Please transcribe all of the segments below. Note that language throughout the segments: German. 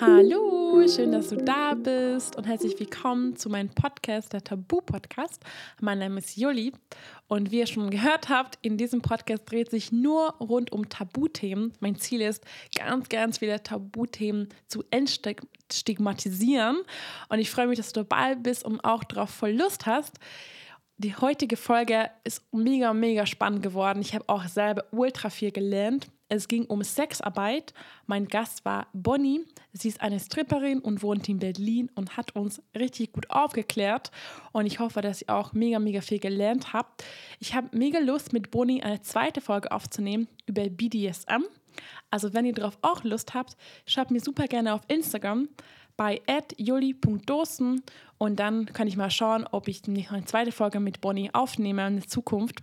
Hallo, schön, dass du da bist und herzlich willkommen zu meinem Podcast, der Tabu-Podcast. Mein Name ist Juli und wie ihr schon gehört habt, in diesem Podcast dreht sich nur rund um Tabuthemen. Mein Ziel ist, ganz, ganz viele Tabuthemen zu entstigmatisieren und ich freue mich, dass du dabei bist und auch darauf voll Lust hast. Die heutige Folge ist mega, mega spannend geworden. Ich habe auch selber ultra viel gelernt. Es ging um Sexarbeit. Mein Gast war Bonnie. Sie ist eine Stripperin und wohnt in Berlin und hat uns richtig gut aufgeklärt. Und ich hoffe, dass ihr auch mega, mega viel gelernt habt. Ich habe mega Lust, mit Bonnie eine zweite Folge aufzunehmen über BDSM. Also, wenn ihr darauf auch Lust habt, schreibt mir super gerne auf Instagram bei juli.dosen und dann kann ich mal schauen, ob ich eine zweite Folge mit Bonnie aufnehme in der Zukunft,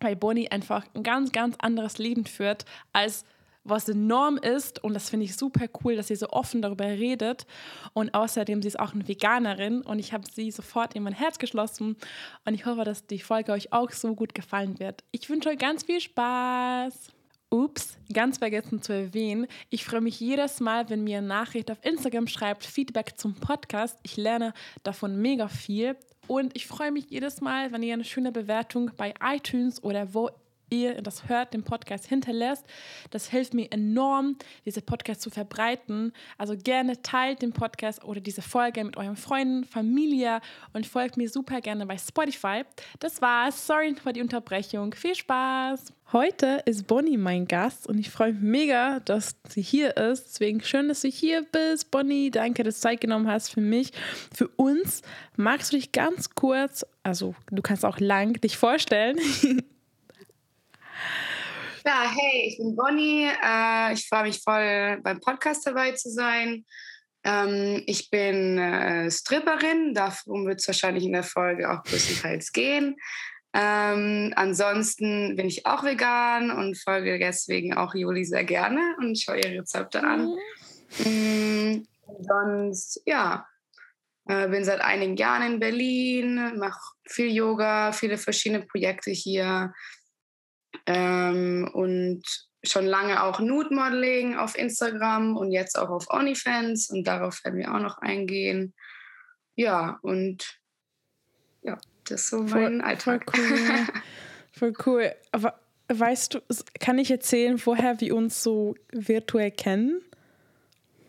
weil Bonnie einfach ein ganz, ganz anderes Leben führt, als was die Norm ist. Und das finde ich super cool, dass sie so offen darüber redet. Und außerdem, sie ist auch eine Veganerin und ich habe sie sofort in mein Herz geschlossen. Und ich hoffe, dass die Folge euch auch so gut gefallen wird. Ich wünsche euch ganz viel Spaß. Ups, ganz vergessen zu erwähnen. Ich freue mich jedes Mal, wenn mir eine Nachricht auf Instagram schreibt, Feedback zum Podcast. Ich lerne davon mega viel. Und ich freue mich jedes Mal, wenn ihr eine schöne Bewertung bei iTunes oder wo ihr das hört, den Podcast hinterlässt. Das hilft mir enorm, diese Podcast zu verbreiten. Also gerne teilt den Podcast oder diese Folge mit euren Freunden, Familie und folgt mir super gerne bei Spotify. Das war's. Sorry für die Unterbrechung. Viel Spaß! Heute ist Bonnie mein Gast und ich freue mich mega, dass sie hier ist. Deswegen schön, dass du hier bist, Bonnie. Danke, dass du Zeit genommen hast für mich, für uns. Magst du dich ganz kurz, also du kannst auch lang dich vorstellen? Ja, hey, ich bin Bonnie. Äh, ich freue mich voll, beim Podcast dabei zu sein. Ähm, ich bin äh, Stripperin, darum wird es wahrscheinlich in der Folge auch größtenteils gehen. Ähm, ansonsten bin ich auch vegan und folge deswegen auch Juli sehr gerne und schaue ihr Rezepte an. Mhm. sonst, ja, äh, bin seit einigen Jahren in Berlin, mache viel Yoga, viele verschiedene Projekte hier ähm, und schon lange auch Nude Modeling auf Instagram und jetzt auch auf OnlyFans und darauf werden wir auch noch eingehen. Ja, und ja, das ist so mein voll, Alltag. Voll cool. voll cool. Aber weißt du, kann ich erzählen, woher wir uns so virtuell kennen?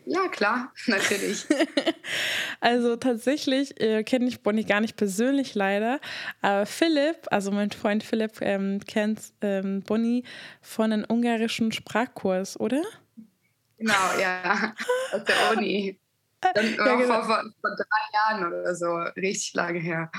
Ja, klar, natürlich. also tatsächlich äh, kenne ich Bonnie gar nicht persönlich leider, aber Philipp, also mein Freund Philipp, ähm, kennt ähm, Bonnie von einem ungarischen Sprachkurs, oder? Genau, ja, aus der Uni. Dann ja, genau. vor, vor drei Jahren oder so, richtig lange her.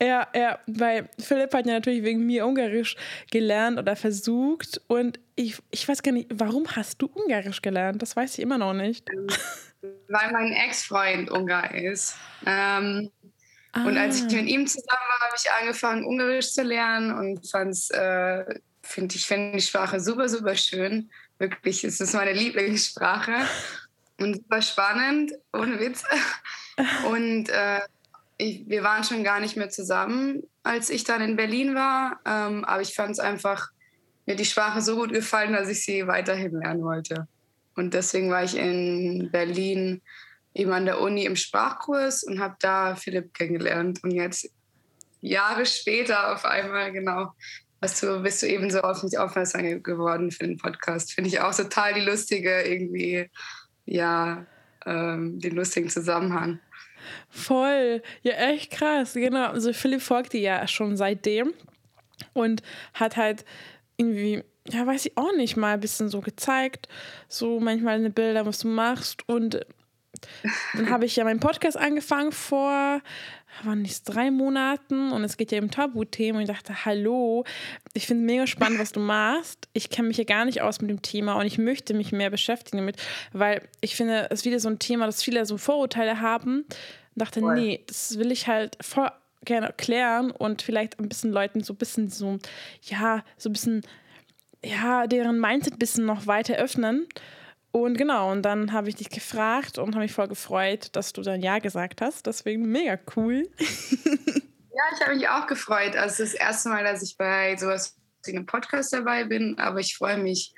Ja, ja, weil Philipp hat ja natürlich wegen mir Ungarisch gelernt oder versucht und ich, ich weiß gar nicht, warum hast du Ungarisch gelernt? Das weiß ich immer noch nicht. Weil mein Ex-Freund Ungar ist. Ähm, ah. Und als ich ah. mit ihm zusammen war, habe ich angefangen, Ungarisch zu lernen und fand's, äh, find, ich finde die Sprache super, super schön. Wirklich, es ist meine Lieblingssprache und super spannend, ohne Witz. Und äh, ich, wir waren schon gar nicht mehr zusammen, als ich dann in Berlin war. Ähm, aber ich fand es einfach, mir die Sprache so gut gefallen, dass ich sie weiterhin lernen wollte. Und deswegen war ich in Berlin eben an der Uni im Sprachkurs und habe da Philipp kennengelernt. Und jetzt Jahre später auf einmal, genau, hast du, bist du eben so auf mich aufmerksam geworden für den Podcast. Finde ich auch total die lustige, irgendwie, ja, ähm, den lustigen Zusammenhang. Voll. Ja, echt krass. Genau. Also Philipp folgt dir ja schon seitdem und hat halt irgendwie, ja, weiß ich auch nicht, mal ein bisschen so gezeigt, so manchmal eine Bilder, was du machst und dann habe ich ja meinen Podcast angefangen vor, wann nicht, drei Monaten und es geht ja um Tabuthemen und ich dachte, hallo, ich finde mega spannend, was du machst. Ich kenne mich ja gar nicht aus mit dem Thema und ich möchte mich mehr beschäftigen damit, weil ich finde, es ist wieder so ein Thema, dass viele so Vorurteile haben und dachte, Voll. nee, das will ich halt voll gerne erklären und vielleicht ein bisschen Leuten so ein bisschen so, ja, so ein bisschen, ja, deren Mindset ein bisschen noch weiter öffnen. Und genau, und dann habe ich dich gefragt und habe mich voll gefreut, dass du dann Ja gesagt hast. Deswegen mega cool. ja, ich habe mich auch gefreut. Also das erste Mal, dass ich bei sowas wie einem Podcast dabei bin, aber ich freue mich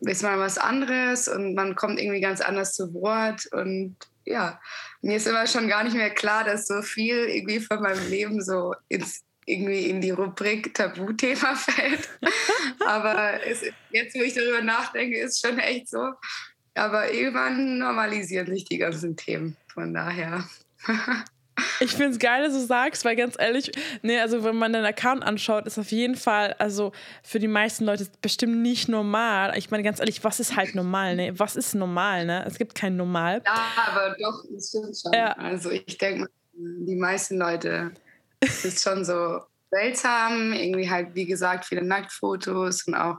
ist mal was anderes und man kommt irgendwie ganz anders zu Wort. Und ja, mir ist immer schon gar nicht mehr klar, dass so viel irgendwie von meinem Leben so ins irgendwie in die Rubrik Tabuthema fällt. Aber es, jetzt, wo ich darüber nachdenke, ist schon echt so. Aber irgendwann normalisieren sich die ganzen Themen. Von daher. Ich finde es geil, dass du sagst, weil ganz ehrlich, nee, also wenn man deinen Account anschaut, ist auf jeden Fall, also für die meisten Leute bestimmt nicht normal. Ich meine, ganz ehrlich, was ist halt normal, ne? Was ist normal, ne? Es gibt kein Normal. Ja, aber doch, das stimmt schon. Ja. Also ich denke, die meisten Leute es ist schon so seltsam. Irgendwie halt, wie gesagt, viele Nacktfotos und auch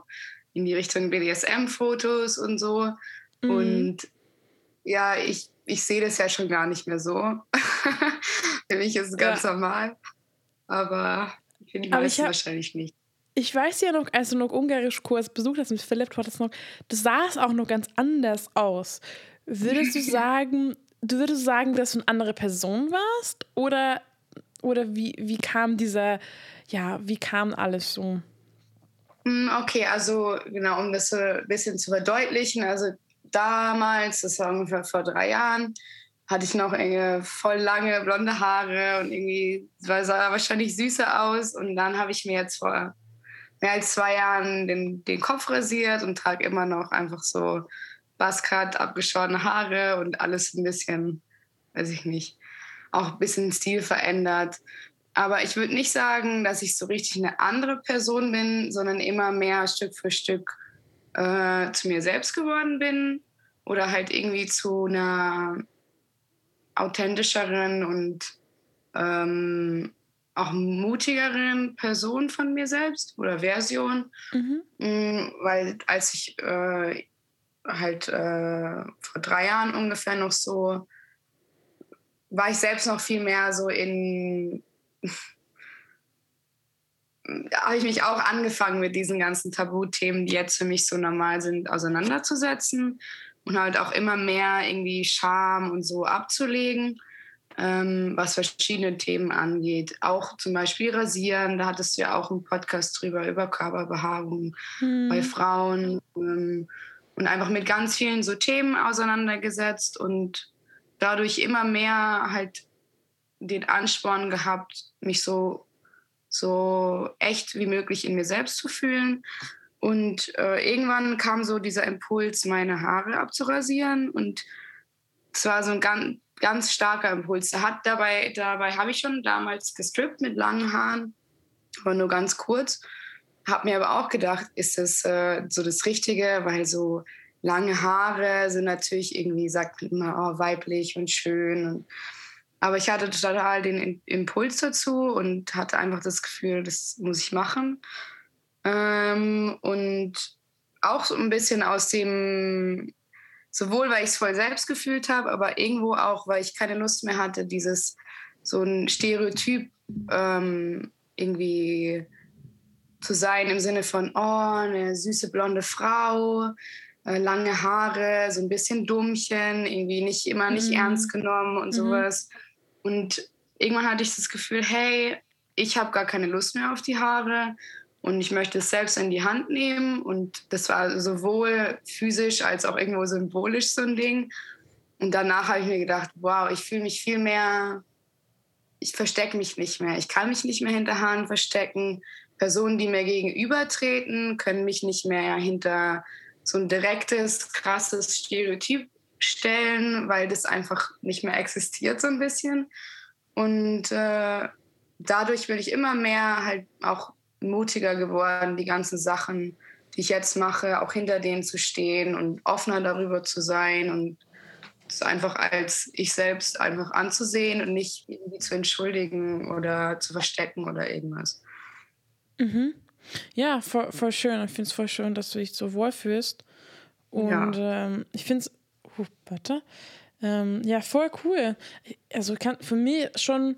in die Richtung BDSM-Fotos und so. Mhm. Und ja, ich, ich sehe das ja schon gar nicht mehr so. für mich ist es ganz ja. normal. Aber für die meisten wahrscheinlich nicht. Ich weiß ja noch, als du noch Ungarisch-Kurs besucht hast mit Philipp, du hattest noch, du sahst auch noch ganz anders aus. Würdest du sagen, du würdest sagen, dass du eine andere Person warst? Oder oder wie, wie kam dieser, ja, wie kam alles so? Hm, okay, also genau, um das so ein bisschen zu verdeutlichen, also damals, das war ungefähr vor drei Jahren, hatte ich noch enge, voll lange blonde Haare und irgendwie sah wahrscheinlich süßer aus. Und dann habe ich mir jetzt vor mehr als zwei Jahren den, den Kopf rasiert und trage immer noch einfach so Buzzcut, abgeschorene Haare und alles ein bisschen, weiß ich nicht, auch ein bisschen Stil verändert. Aber ich würde nicht sagen, dass ich so richtig eine andere Person bin, sondern immer mehr Stück für Stück äh, zu mir selbst geworden bin oder halt irgendwie zu einer authentischeren und ähm, auch mutigeren Person von mir selbst oder Version. Mhm. Mm, weil als ich äh, halt äh, vor drei Jahren ungefähr noch so war ich selbst noch viel mehr so in, habe ich mich auch angefangen mit diesen ganzen Tabuthemen, die jetzt für mich so normal sind, auseinanderzusetzen und halt auch immer mehr irgendwie Scham und so abzulegen, ähm, was verschiedene Themen angeht. Auch zum Beispiel Rasieren, da hattest du ja auch einen Podcast drüber, über Körperbehaarung hm. bei Frauen ähm, und einfach mit ganz vielen so Themen auseinandergesetzt und dadurch immer mehr halt den Ansporn gehabt, mich so, so echt wie möglich in mir selbst zu fühlen. Und äh, irgendwann kam so dieser Impuls, meine Haare abzurasieren. Und es war so ein ganz, ganz starker Impuls. Hat dabei dabei habe ich schon damals gestrippt mit langen Haaren, aber nur ganz kurz. Habe mir aber auch gedacht, ist das äh, so das Richtige, weil so lange Haare sind natürlich irgendwie, sagt man immer, oh, weiblich und schön. Und, aber ich hatte total den Impuls dazu und hatte einfach das Gefühl, das muss ich machen. Ähm, und auch so ein bisschen aus dem, sowohl weil ich es voll selbst gefühlt habe, aber irgendwo auch, weil ich keine Lust mehr hatte, dieses so ein Stereotyp ähm, irgendwie zu sein im Sinne von, oh, eine süße blonde Frau, äh, lange Haare, so ein bisschen Dummchen, irgendwie nicht immer nicht mhm. ernst genommen und mhm. sowas. Und irgendwann hatte ich das Gefühl, hey, ich habe gar keine Lust mehr auf die Haare und ich möchte es selbst in die Hand nehmen. Und das war sowohl physisch als auch irgendwo symbolisch so ein Ding. Und danach habe ich mir gedacht, wow, ich fühle mich viel mehr, ich verstecke mich nicht mehr. Ich kann mich nicht mehr hinter Haaren verstecken. Personen, die mir gegenübertreten, können mich nicht mehr hinter so ein direktes, krasses Stereotyp stellen, weil das einfach nicht mehr existiert so ein bisschen. Und äh, dadurch bin ich immer mehr halt auch mutiger geworden, die ganzen Sachen, die ich jetzt mache, auch hinter denen zu stehen und offener darüber zu sein und es einfach als ich selbst einfach anzusehen und nicht irgendwie zu entschuldigen oder zu verstecken oder irgendwas. Mhm. Ja, voll, voll schön. Ich finde es voll schön, dass du dich so wohlfühlst. Und ja. ähm, ich finde es, uh, warte, ähm, ja, voll cool. Also kann für mich schon,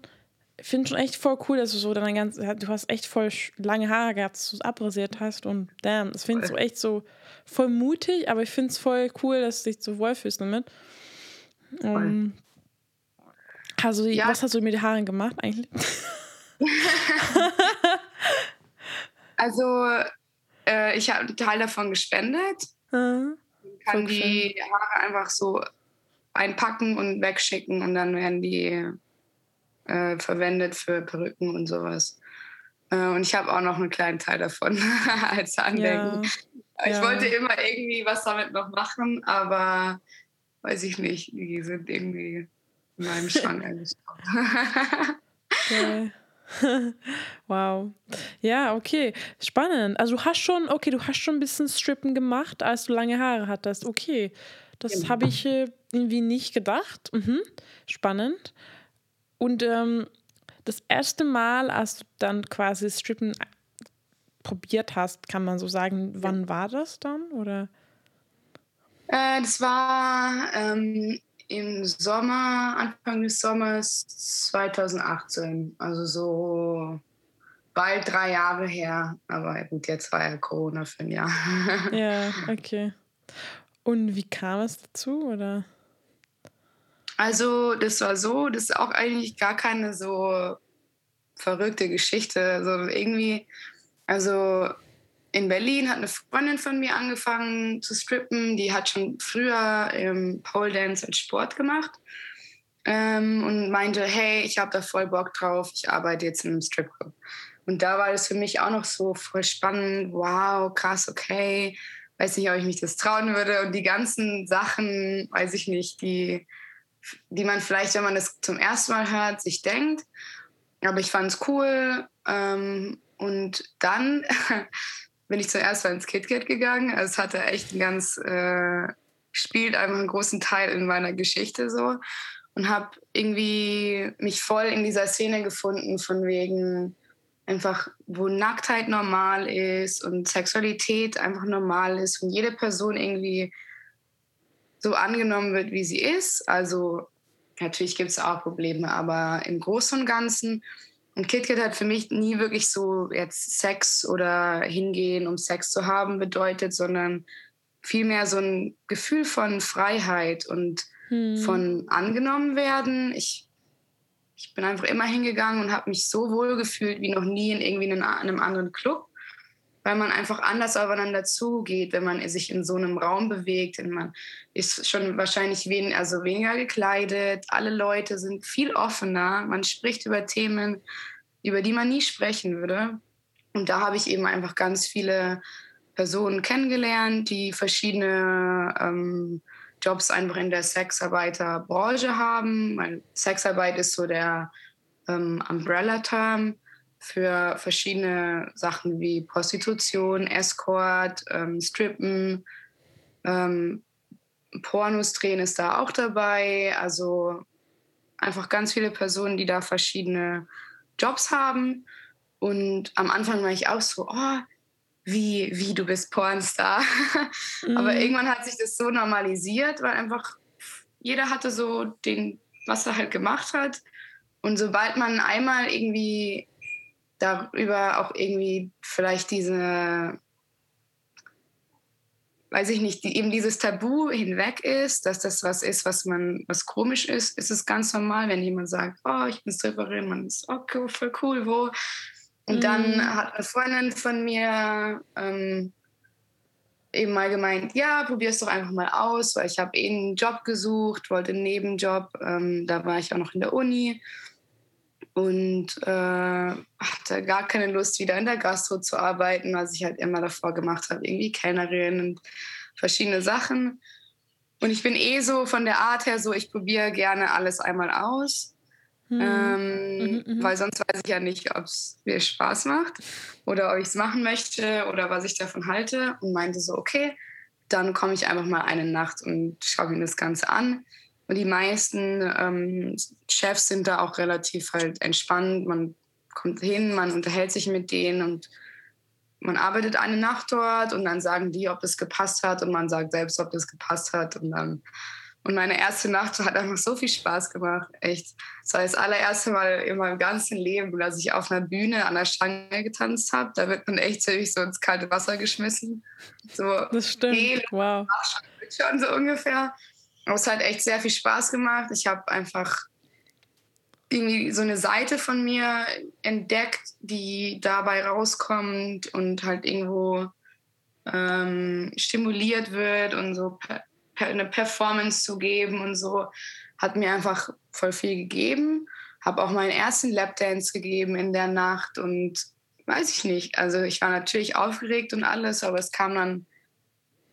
finde schon echt voll cool, dass du so deine ganze, du hast echt voll lange Haare gehabt, dass du es abrasiert hast und damn, das finde ich so echt so voll mutig, aber ich finde es voll cool, dass du dich so wohlfühlst damit. Um, also, ja. was hast du mit den Haaren gemacht eigentlich? Also, äh, ich habe einen Teil davon gespendet. Man kann so die Haare einfach so einpacken und wegschicken und dann werden die äh, verwendet für Perücken und sowas. Äh, und ich habe auch noch einen kleinen Teil davon als Andenken. Ja, ich ja. wollte immer irgendwie was damit noch machen, aber weiß ich nicht, die sind irgendwie in meinem Schrank angeschaut. okay. wow. Ja, okay. Spannend. Also du hast schon, okay, du hast schon ein bisschen Strippen gemacht, als du lange Haare hattest. Okay. Das genau. habe ich äh, irgendwie nicht gedacht. Mhm. Spannend. Und ähm, das erste Mal, als du dann quasi Strippen probiert hast, kann man so sagen, wann war das dann? Oder? Äh, das war ähm, im Sommer, Anfang des Sommers 2018. Also so bald drei Jahre her. Aber gut, jetzt war ja Corona für ein Jahr. ja, okay. Und wie kam es dazu, oder? Also, das war so, das ist auch eigentlich gar keine so verrückte Geschichte. So irgendwie, also in Berlin hat eine Freundin von mir angefangen zu strippen. Die hat schon früher im Pole Dance als Sport gemacht ähm, und meinte, hey, ich habe da voll Bock drauf, ich arbeite jetzt in einem Stripclub. Und da war das für mich auch noch so voll spannend. Wow, krass, okay. Weiß nicht, ob ich mich das trauen würde. Und die ganzen Sachen, weiß ich nicht, die die man vielleicht, wenn man das zum ersten Mal hört, sich denkt. Aber ich fand es cool. Ähm, und dann bin ich zum ersten Mal ins KitKat gegangen. Also es hatte echt ein ganz, äh, spielt einfach einen großen Teil in meiner Geschichte so. Und habe irgendwie mich voll in dieser Szene gefunden, von wegen einfach, wo Nacktheit normal ist und Sexualität einfach normal ist und jede Person irgendwie so angenommen wird, wie sie ist. Also natürlich gibt es auch Probleme, aber im Großen und Ganzen. Und KitKat hat für mich nie wirklich so jetzt Sex oder hingehen, um Sex zu haben bedeutet, sondern vielmehr so ein Gefühl von Freiheit und hm. von angenommen werden. Ich, ich bin einfach immer hingegangen und habe mich so wohl gefühlt wie noch nie in irgendwie einem, einem anderen Club weil man einfach anders aufeinander zugeht, wenn man sich in so einem Raum bewegt. Und man ist schon wahrscheinlich wen, also weniger gekleidet. Alle Leute sind viel offener. Man spricht über Themen, über die man nie sprechen würde. Und da habe ich eben einfach ganz viele Personen kennengelernt, die verschiedene ähm, Jobs einfach in der Sexarbeiterbranche haben. Weil Sexarbeit ist so der ähm, Umbrella-Term für verschiedene Sachen wie Prostitution, Escort, ähm, Strippen, ähm, Pornos drehen ist da auch dabei. Also einfach ganz viele Personen, die da verschiedene Jobs haben. Und am Anfang war ich auch so, oh, wie, wie du bist Pornstar. Mhm. Aber irgendwann hat sich das so normalisiert, weil einfach jeder hatte so den, was er halt gemacht hat. Und sobald man einmal irgendwie darüber auch irgendwie vielleicht diese, weiß ich nicht, die, eben dieses Tabu hinweg ist, dass das was ist, was man, was komisch ist, ist es ganz normal, wenn jemand sagt, oh, ich bin Stripperin, man ist, okay, voll cool, wo? Und mm. dann mhm. hat eine Freundin von mir ähm, eben mal gemeint, ja, probier es doch einfach mal aus, weil ich habe eh einen Job gesucht, wollte einen Nebenjob, ähm, da war ich auch noch in der Uni und äh, hatte gar keine Lust, wieder in der Gastro zu arbeiten, was ich halt immer davor gemacht habe, irgendwie Kellnerin und verschiedene Sachen. Und ich bin eh so von der Art her so, ich probiere gerne alles einmal aus, hm. ähm, mhm, mhm. weil sonst weiß ich ja nicht, ob es mir Spaß macht oder ob ich es machen möchte oder was ich davon halte. Und meinte so, okay, dann komme ich einfach mal eine Nacht und schaue mir das Ganze an. Und die meisten ähm, Chefs sind da auch relativ halt entspannt. Man kommt hin, man unterhält sich mit denen und man arbeitet eine Nacht dort und dann sagen die, ob es gepasst hat und man sagt selbst, ob das gepasst hat und dann und meine erste Nacht hat einfach so viel Spaß gemacht, echt. Das war das allererste Mal in meinem ganzen Leben, dass ich auf einer Bühne an der Stange getanzt habe. Da wird man echt ziemlich so ins kalte Wasser geschmissen. So das stimmt, wow. Schon so ungefähr. Aber es hat echt sehr viel Spaß gemacht. Ich habe einfach irgendwie so eine Seite von mir entdeckt, die dabei rauskommt und halt irgendwo ähm, stimuliert wird und so per, per, eine Performance zu geben und so, hat mir einfach voll viel gegeben. Habe auch meinen ersten Lapdance gegeben in der Nacht und weiß ich nicht. Also ich war natürlich aufgeregt und alles, aber es kam dann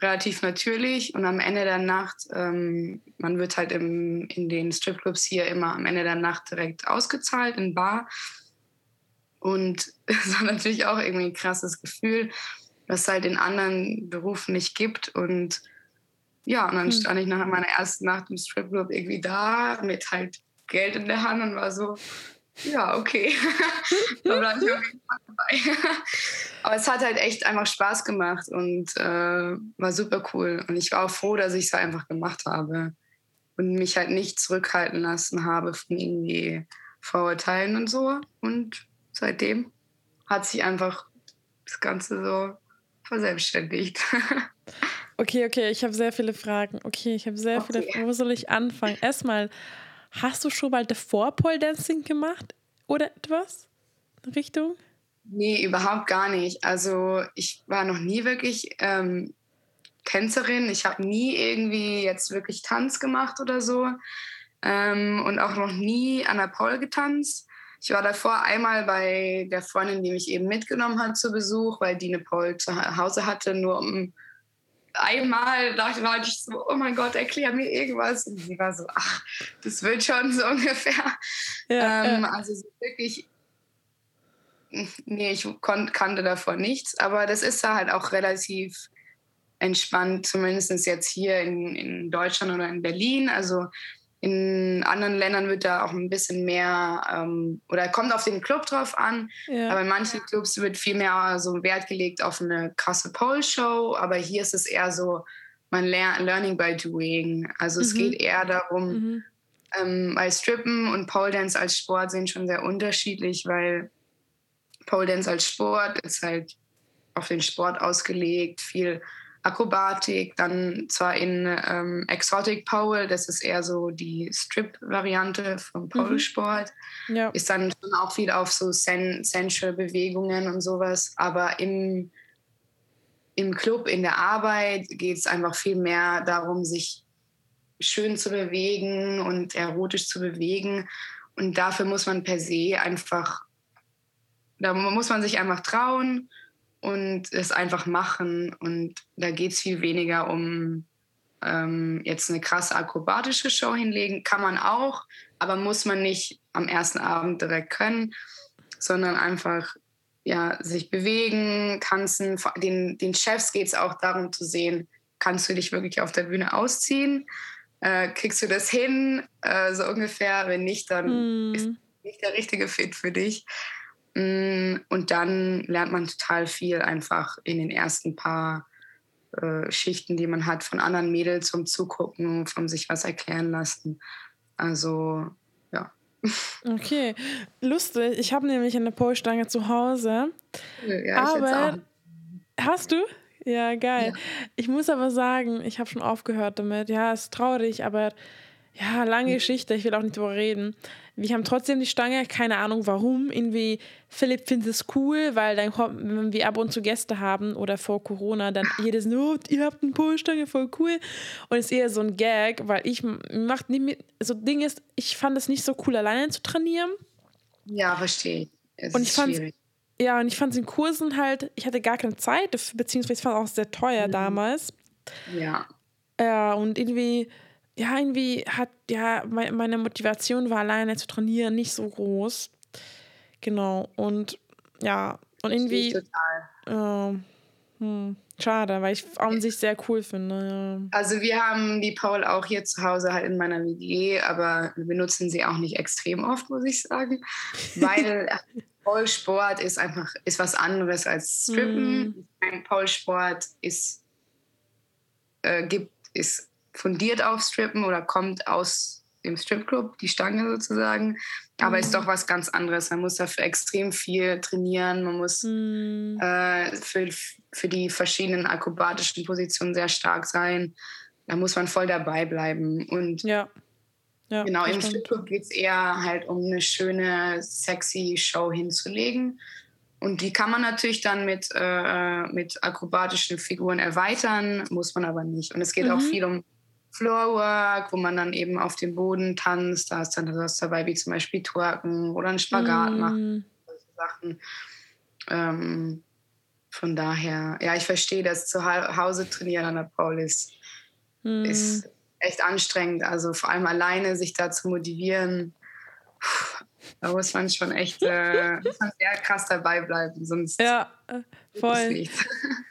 relativ natürlich und am Ende der Nacht, ähm, man wird halt im, in den Stripclubs hier immer am Ende der Nacht direkt ausgezahlt in Bar. Und es war natürlich auch irgendwie ein krasses Gefühl, was es halt in anderen Berufen nicht gibt. Und ja, und dann hm. stand ich nach meiner ersten Nacht im Stripclub irgendwie da mit halt Geld in der Hand und war so, ja, okay. da bleibe ich auf jeden Fall dabei. Aber es hat halt echt einfach Spaß gemacht und äh, war super cool. Und ich war auch froh, dass ich es einfach gemacht habe und mich halt nicht zurückhalten lassen habe von irgendwie Vorurteilen und so. Und seitdem hat sich einfach das Ganze so verselbstständigt. Okay, okay, ich habe sehr viele Fragen. Okay, ich habe sehr okay. viele Fragen. Wo soll ich anfangen? Erstmal, hast du schon mal davor Pole Dancing gemacht oder etwas? Richtung? Nee, überhaupt gar nicht. Also ich war noch nie wirklich ähm, Tänzerin. Ich habe nie irgendwie jetzt wirklich Tanz gemacht oder so. Ähm, und auch noch nie an der Pole getanzt. Ich war davor einmal bei der Freundin, die mich eben mitgenommen hat zu Besuch, weil die eine Pole zu Hause hatte, nur um einmal dachte war ich so, oh mein Gott, erklär mir irgendwas. Und sie war so, ach, das wird schon so ungefähr. Ja, ähm, ja. Also so wirklich, nee, ich kannte davor nichts, aber das ist da halt auch relativ entspannt, zumindest jetzt hier in, in Deutschland oder in Berlin. Also in anderen Ländern wird da auch ein bisschen mehr, ähm, oder kommt auf den Club drauf an, ja. aber in manchen Clubs wird viel mehr so Wert gelegt auf eine krasse Pole-Show, aber hier ist es eher so, man lernt Learning by Doing. Also mhm. es geht eher darum, mhm. ähm, weil Strippen und Pole Dance als Sport sind schon sehr unterschiedlich, weil Pole Dance als Sport ist halt auf den Sport ausgelegt, viel Akrobatik, dann zwar in ähm, Exotic Pole, das ist eher so die Strip-Variante vom. Pole-Sport, mhm. ja. ist dann schon auch viel auf so Sen Sensual-Bewegungen und sowas, aber im, im Club, in der Arbeit geht es einfach viel mehr darum, sich schön zu bewegen und erotisch zu bewegen und dafür muss man per se einfach, da muss man sich einfach trauen und es einfach machen. Und da geht es viel weniger um ähm, jetzt eine krasse akrobatische Show hinlegen. Kann man auch, aber muss man nicht am ersten Abend direkt können, sondern einfach ja, sich bewegen, tanzen. Den, den Chefs geht es auch darum zu sehen, kannst du dich wirklich auf der Bühne ausziehen? Äh, kriegst du das hin? Äh, so ungefähr. Wenn nicht, dann mm. ist nicht der richtige Fit für dich. Mm, und dann lernt man total viel einfach in den ersten paar äh, Schichten, die man hat, von anderen Mädels zum Zugucken, vom sich was erklären lassen. Also, ja. Okay, lustig. Ich habe nämlich eine Polstange zu Hause. Ja, aber hast du? Ja, geil. Ja. Ich muss aber sagen, ich habe schon aufgehört damit. Ja, es ist traurig, aber ja, lange Geschichte, ich will auch nicht darüber reden. Wir haben trotzdem die Stange, keine Ahnung warum. Irgendwie, Philipp findet es cool, weil dann, wenn wir ab und zu Gäste haben oder vor Corona, dann jedes, oh, ihr habt eine Polstange, voll cool. Und es ist eher so ein Gag, weil ich macht nicht mit, so Ding ist, ich fand es nicht so cool, alleine zu trainieren. Ja, verstehe. Es und ich fand ja, und ich fand es in Kursen halt, ich hatte gar keine Zeit, beziehungsweise ich fand auch sehr teuer mhm. damals. Ja. Ja, und irgendwie ja, irgendwie hat, ja, meine Motivation war alleine zu trainieren nicht so groß. Genau. Und ja, und irgendwie. Total. Äh, hm, schade, weil ich an sich sehr cool finde. Ja. Also wir haben die Paul auch hier zu Hause halt in meiner WG, aber wir benutzen sie auch nicht extrem oft, muss ich sagen. Weil Paul-Sport ist einfach ist was anderes als Strippen. Mm. Ein Paul-Sport ist, äh, gibt, ist fundiert auf Strippen oder kommt aus dem Stripclub, die Stange sozusagen. Aber mhm. ist doch was ganz anderes. Man muss dafür extrem viel trainieren. Man muss mhm. äh, für, für die verschiedenen akrobatischen Positionen sehr stark sein. Da muss man voll dabei bleiben. Und ja. Ja, genau, im Stripclub geht es eher halt um eine schöne, sexy Show hinzulegen. und die kann man natürlich dann mit, äh, mit akrobatischen Figuren erweitern, muss man aber nicht. Und es geht mhm. auch viel um Floorwork, wo man dann eben auf dem Boden tanzt. Da ist dann was dabei, wie zum Beispiel Twerken oder einen Spagat mhm. machen. Solche Sachen. Ähm, von daher, ja, ich verstehe das zu Hause trainieren an der Paulis mhm. ist echt anstrengend. Also vor allem alleine sich da zu motivieren, da muss man schon echt äh, sehr krass dabei bleiben, sonst. Ja, voll. Ich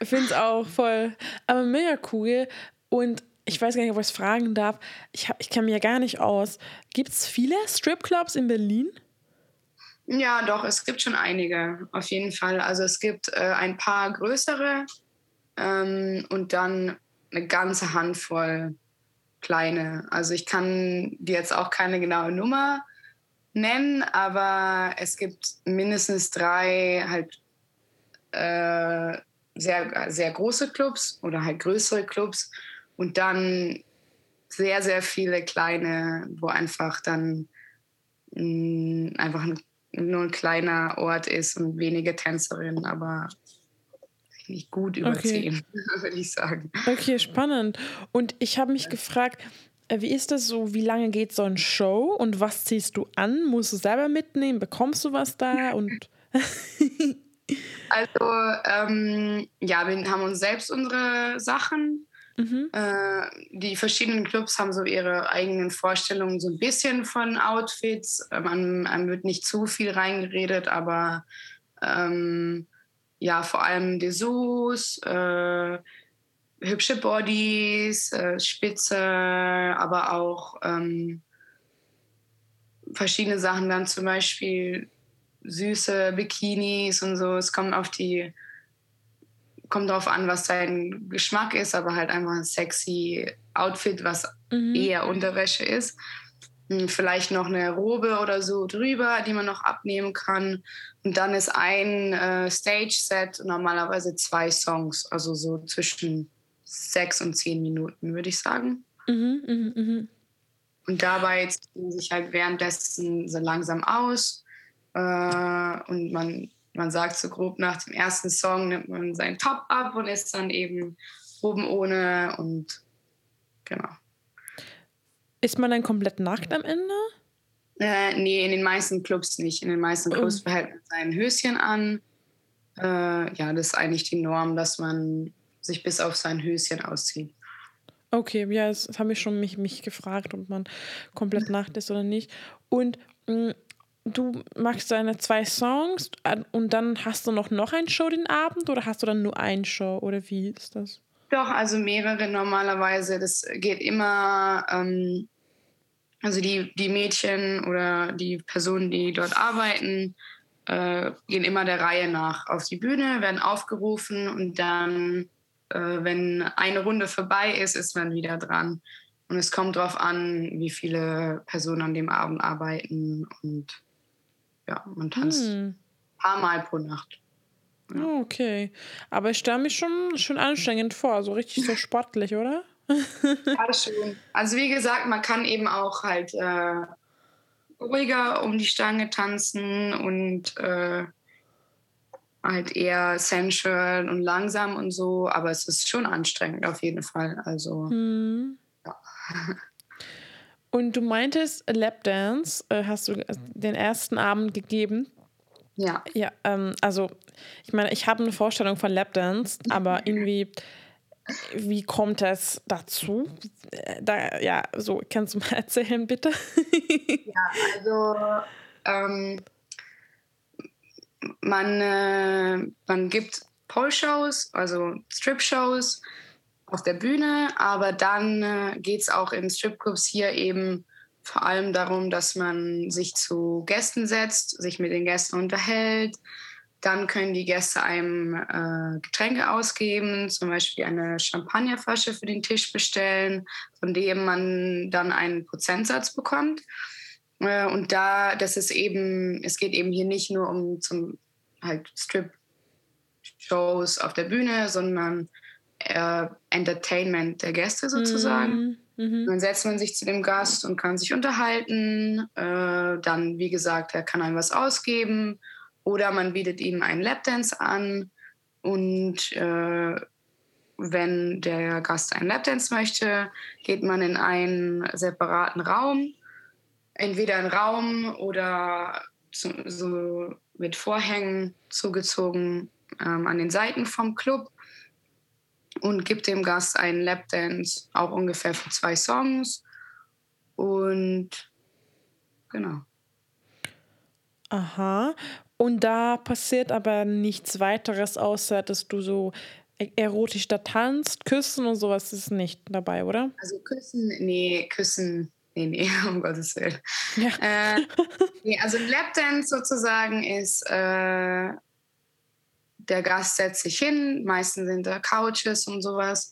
finde es auch voll. Aber mega cool. Und ich weiß gar nicht, ob ich es fragen darf. Ich, ich kenne mich ja gar nicht aus. Gibt es viele Stripclubs in Berlin? Ja, doch, es gibt schon einige, auf jeden Fall. Also es gibt äh, ein paar größere ähm, und dann eine ganze Handvoll kleine. Also ich kann dir jetzt auch keine genaue Nummer nennen, aber es gibt mindestens drei halt äh, sehr, sehr große Clubs oder halt größere Clubs und dann sehr, sehr viele kleine, wo einfach dann mh, mm, einfach ein, nur ein kleiner Ort ist und wenige Tänzerinnen, aber nicht gut über okay. würde ich sagen. Okay, spannend. Und ich habe mich gefragt, äh, wie ist das so? Wie lange geht so ein Show und was ziehst du an? Musst du selber mitnehmen? Bekommst du was da? Und also, ähm, ja, wir haben uns selbst unsere Sachen. Mhm. Äh, die verschiedenen Clubs haben so ihre eigenen Vorstellungen, so ein bisschen von Outfits. Man, man wird nicht zu viel reingeredet, aber ähm, ja, vor allem Dessous, äh, hübsche Bodies, äh, Spitze, aber auch ähm, verschiedene Sachen, dann zum Beispiel süße Bikinis und so. Es kommt auf die, kommt darauf an, was dein Geschmack ist, aber halt einfach ein sexy Outfit, was mhm. eher Unterwäsche ist. Hm, vielleicht noch eine Robe oder so drüber, die man noch abnehmen kann. Und dann ist ein äh, Stage-Set normalerweise zwei Songs, also so zwischen sechs und zehn Minuten, würde ich sagen. Mhm, mh, mh. Und dabei ziehen sich halt währenddessen so langsam aus. Äh, und man, man sagt so grob nach dem ersten Song nimmt man seinen Top ab und ist dann eben oben ohne und genau. Ist man dann komplett nackt am Ende? Äh, nee, in den meisten Clubs nicht. In den meisten Clubs oh. behält man sein Höschen an. Äh, ja, das ist eigentlich die Norm, dass man sich bis auf sein Höschen auszieht. Okay, ja, das, habe ich schon mich, mich gefragt, ob man komplett nackt ist oder nicht. Und mh, mm, du machst deine zwei Songs und dann hast du noch, noch ein Show den Abend oder hast du dann nur ein Show oder wie ist das? Doch, also mehrere normalerweise. Das geht immer, ähm, also die, die Mädchen oder die Personen, die dort arbeiten, äh, gehen immer der Reihe nach auf die Bühne, werden aufgerufen und dann, äh, wenn eine Runde vorbei ist, ist man wieder dran. Und es kommt darauf an, wie viele Personen an dem Abend arbeiten und ja, man tanzt hm. ein paar Mal pro Nacht. Ja. Oh, okay. Aber ich stelle mich schon, schon anstrengend vor, so richtig so sportlich, oder? ja, schon. Also wie gesagt, man kann eben auch halt äh, ruhiger um die Stange tanzen und äh, halt eher sensual und langsam und so, aber es ist schon anstrengend auf jeden Fall. Also hm. ja. Und du meintest Lapdance, äh, hast du den ersten Abend gegeben. Ja. Ja, ähm, also ich meine, ich habe eine Vorstellung von Lapdance, aber irgendwie, wie kommt es dazu? Da, ja, so, kannst du mal erzählen, bitte? ja, also ähm, man, äh, man gibt Pole-Shows, also Strip-Shows auf der Bühne, aber dann äh, geht es auch in Stripclubs hier eben vor allem darum, dass man sich zu Gästen setzt, sich mit den Gästen unterhält. Dann können die Gäste einem äh, Getränke ausgeben, zum Beispiel eine Champagnerflasche für den Tisch bestellen, von dem man dann einen Prozentsatz bekommt. Äh, und da, das ist eben, es geht eben hier nicht nur um zum halt Strip-Shows auf der Bühne, sondern äh, Entertainment der Gäste sozusagen. Mhm. Mhm. Dann setzt man sich zu dem Gast und kann sich unterhalten. Äh, dann, wie gesagt, er kann einem was ausgeben Oder man bietet ihm einen Lapdance an und äh, wenn der Gast einen Lapdance möchte, geht man in einen separaten Raum. Entweder ein Raum oder so, so mit Vorhängen zugezogen ähm, an den Seiten vom Club und gibt dem Gast einen Lapdance, auch ungefähr für zwei Songs. Und genau. Aha. Und da passiert aber nichts weiteres, außer dass du so e-, erotisch da tanzt, küssen und sowas ist nicht dabei, oder? Also küssen, nee, küssen, nee, nee, um Gottes Willen. Ja. Äh, nee, also Lapdance sozusagen ist, äh, der Gast setzt sich hin, meistens sind da Couches und sowas.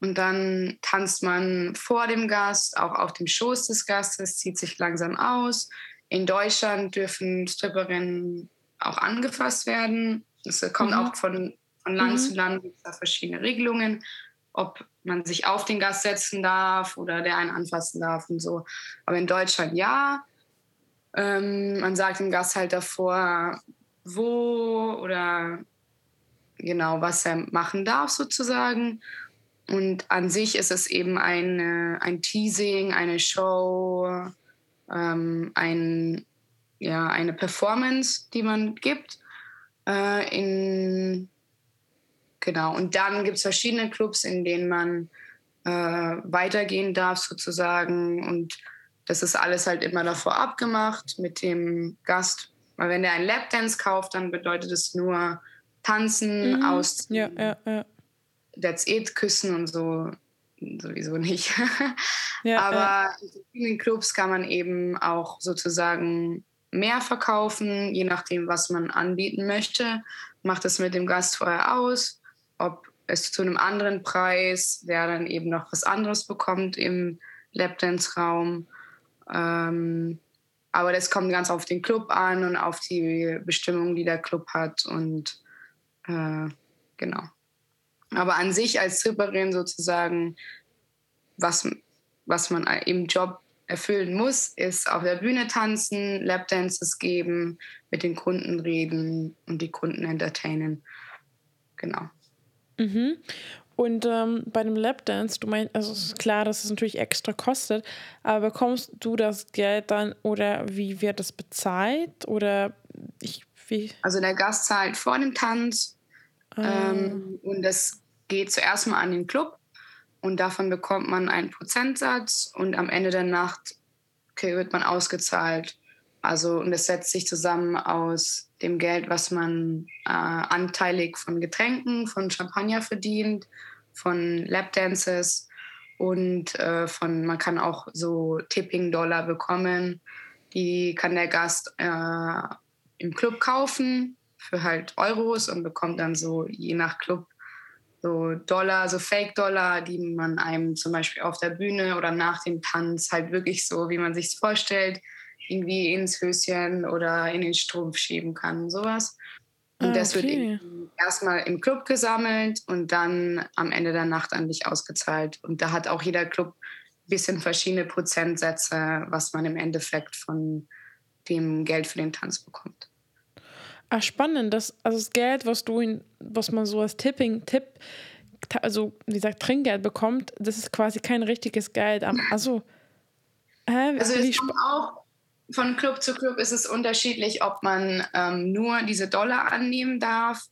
Und dann tanzt man vor dem Gast, auch auf dem Schoß des Gastes, zieht sich langsam aus. In Deutschland dürfen Stripperinnen auch angefasst werden. Es kommt mhm. auch von, von Land mhm. zu Land, gibt es da verschiedene Regelungen, ob man sich auf den Gast setzen darf oder der einen anfassen darf und so. Aber in Deutschland ja. Ähm, man sagt dem Gast halt davor, wo oder genau, was er machen darf sozusagen. Und an sich ist es eben eine, ein Teasing, eine Show, ähm, ein, ja, eine Performance, die man gibt. Äh, in, genau, und dann gibt es verschiedene Clubs, in denen man äh, weitergehen darf sozusagen. Und das ist alles halt immer davor abgemacht mit dem Gast. Weil wenn der einen Lapdance kauft, dann bedeutet es nur, tanzen, mhm. ausziehen. Ja, ja, ja. That's it, küssen und so sowieso nicht. ja, Aber ja. in vielen Clubs kann man eben auch sozusagen mehr verkaufen, je nachdem, was man anbieten möchte. Macht es mit dem Gast vorher aus, ob es zu einem anderen Preis, wer dann eben noch was anderes bekommt im Lapdance-Raum. Ähm, aber das kommt ganz auf den Club an und auf die Bestimmung, die der Club hat. Und äh, genau. Aber an sich als Stripperin sozusagen, was, was man im Job erfüllen muss, ist auf der Bühne tanzen, Lapdances geben, mit den Kunden reden und die Kunden entertainen. Genau. Mhm. Und ähm, bei dem Lapdance, du meinst, also es ist klar, dass es natürlich extra kostet, aber bekommst du das Geld dann oder wie wird das bezahlt? Oder ich, wie? Also der Gast zahlt vor dem Tanz ähm, und das geht zuerst mal an den Club und davon bekommt man einen Prozentsatz und am Ende der Nacht wird man ausgezahlt. Also und das setzt sich zusammen aus dem Geld, was man äh, anteilig von Getränken, von Champagner verdient, von Lapdances und äh, von man kann auch so Tipping-Dollar bekommen. Die kann der Gast äh, im Club kaufen für halt Euros und bekommt dann so je nach Club so Dollar, so Fake-Dollar, die man einem zum Beispiel auf der Bühne oder nach dem Tanz halt wirklich so, wie man sich vorstellt, irgendwie ins Höschen oder in den Strumpf schieben kann, sowas. Und ah, das wird erstmal im Club gesammelt und dann am Ende der Nacht an dich ausgezahlt. Und da hat auch jeder Club ein bisschen verschiedene Prozentsätze, was man im Endeffekt von dem Geld für den Tanz bekommt. Ah, spannend. Das, also das Geld, was du in, was man so als Tipping, Tipp, also wie gesagt, Trinkgeld bekommt, das ist quasi kein richtiges Geld. Also, hä? also es auch von Club zu Club ist es unterschiedlich, ob man ähm, nur diese Dollar annehmen darf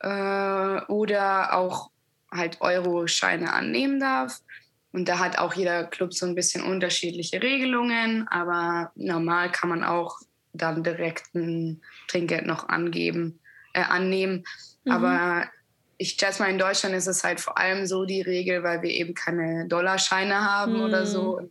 äh, oder auch halt Euro-Scheine annehmen darf. Und da hat auch jeder Club so ein bisschen unterschiedliche Regelungen, aber normal kann man auch dann direkt ein Trinkgeld noch angeben, äh, annehmen. Mhm. Aber ich schätze mal, in Deutschland ist es halt vor allem so die Regel, weil wir eben keine Dollarscheine haben mhm. oder so.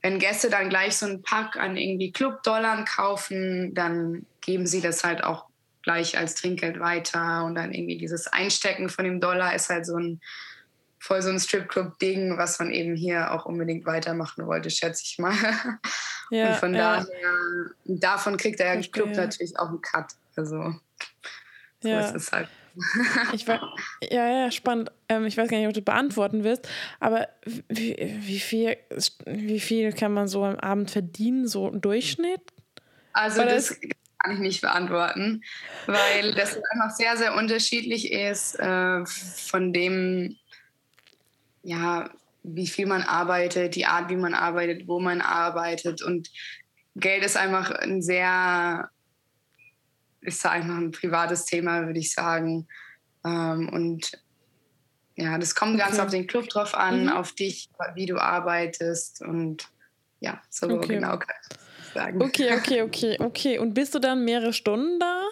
Wenn Gäste dann gleich so einen Pack an irgendwie Club-Dollar kaufen, dann geben sie das halt auch gleich als Trinkgeld weiter. Und dann irgendwie dieses Einstecken von dem Dollar ist halt so ein voll so ein Stripclub-Ding, was man eben hier auch unbedingt weitermachen wollte, schätze ich mal. Ja, und von ja. daher, davon kriegt der Verstehe. Club natürlich auch einen Cut. Also so ja. ist es halt. ich war, ja, ja, spannend. Ähm, ich weiß gar nicht, ob du beantworten willst, aber wie, wie, viel, wie viel kann man so am Abend verdienen, so im Durchschnitt? Also das, kann ich nicht beantworten, weil das einfach sehr, sehr unterschiedlich ist äh, von dem, ja, wie viel man arbeitet, die Art, wie man arbeitet, wo man arbeitet. Und Geld ist einfach ein sehr, ist einfach ein privates Thema, würde ich sagen. Ähm, und ja, das kommt okay. ganz auf den Club drauf an, mhm. auf dich, wie du arbeitest und ja, so okay. genau kann ich sagen. Okay, okay, okay, okay. Und bist du dann mehrere Stunden da?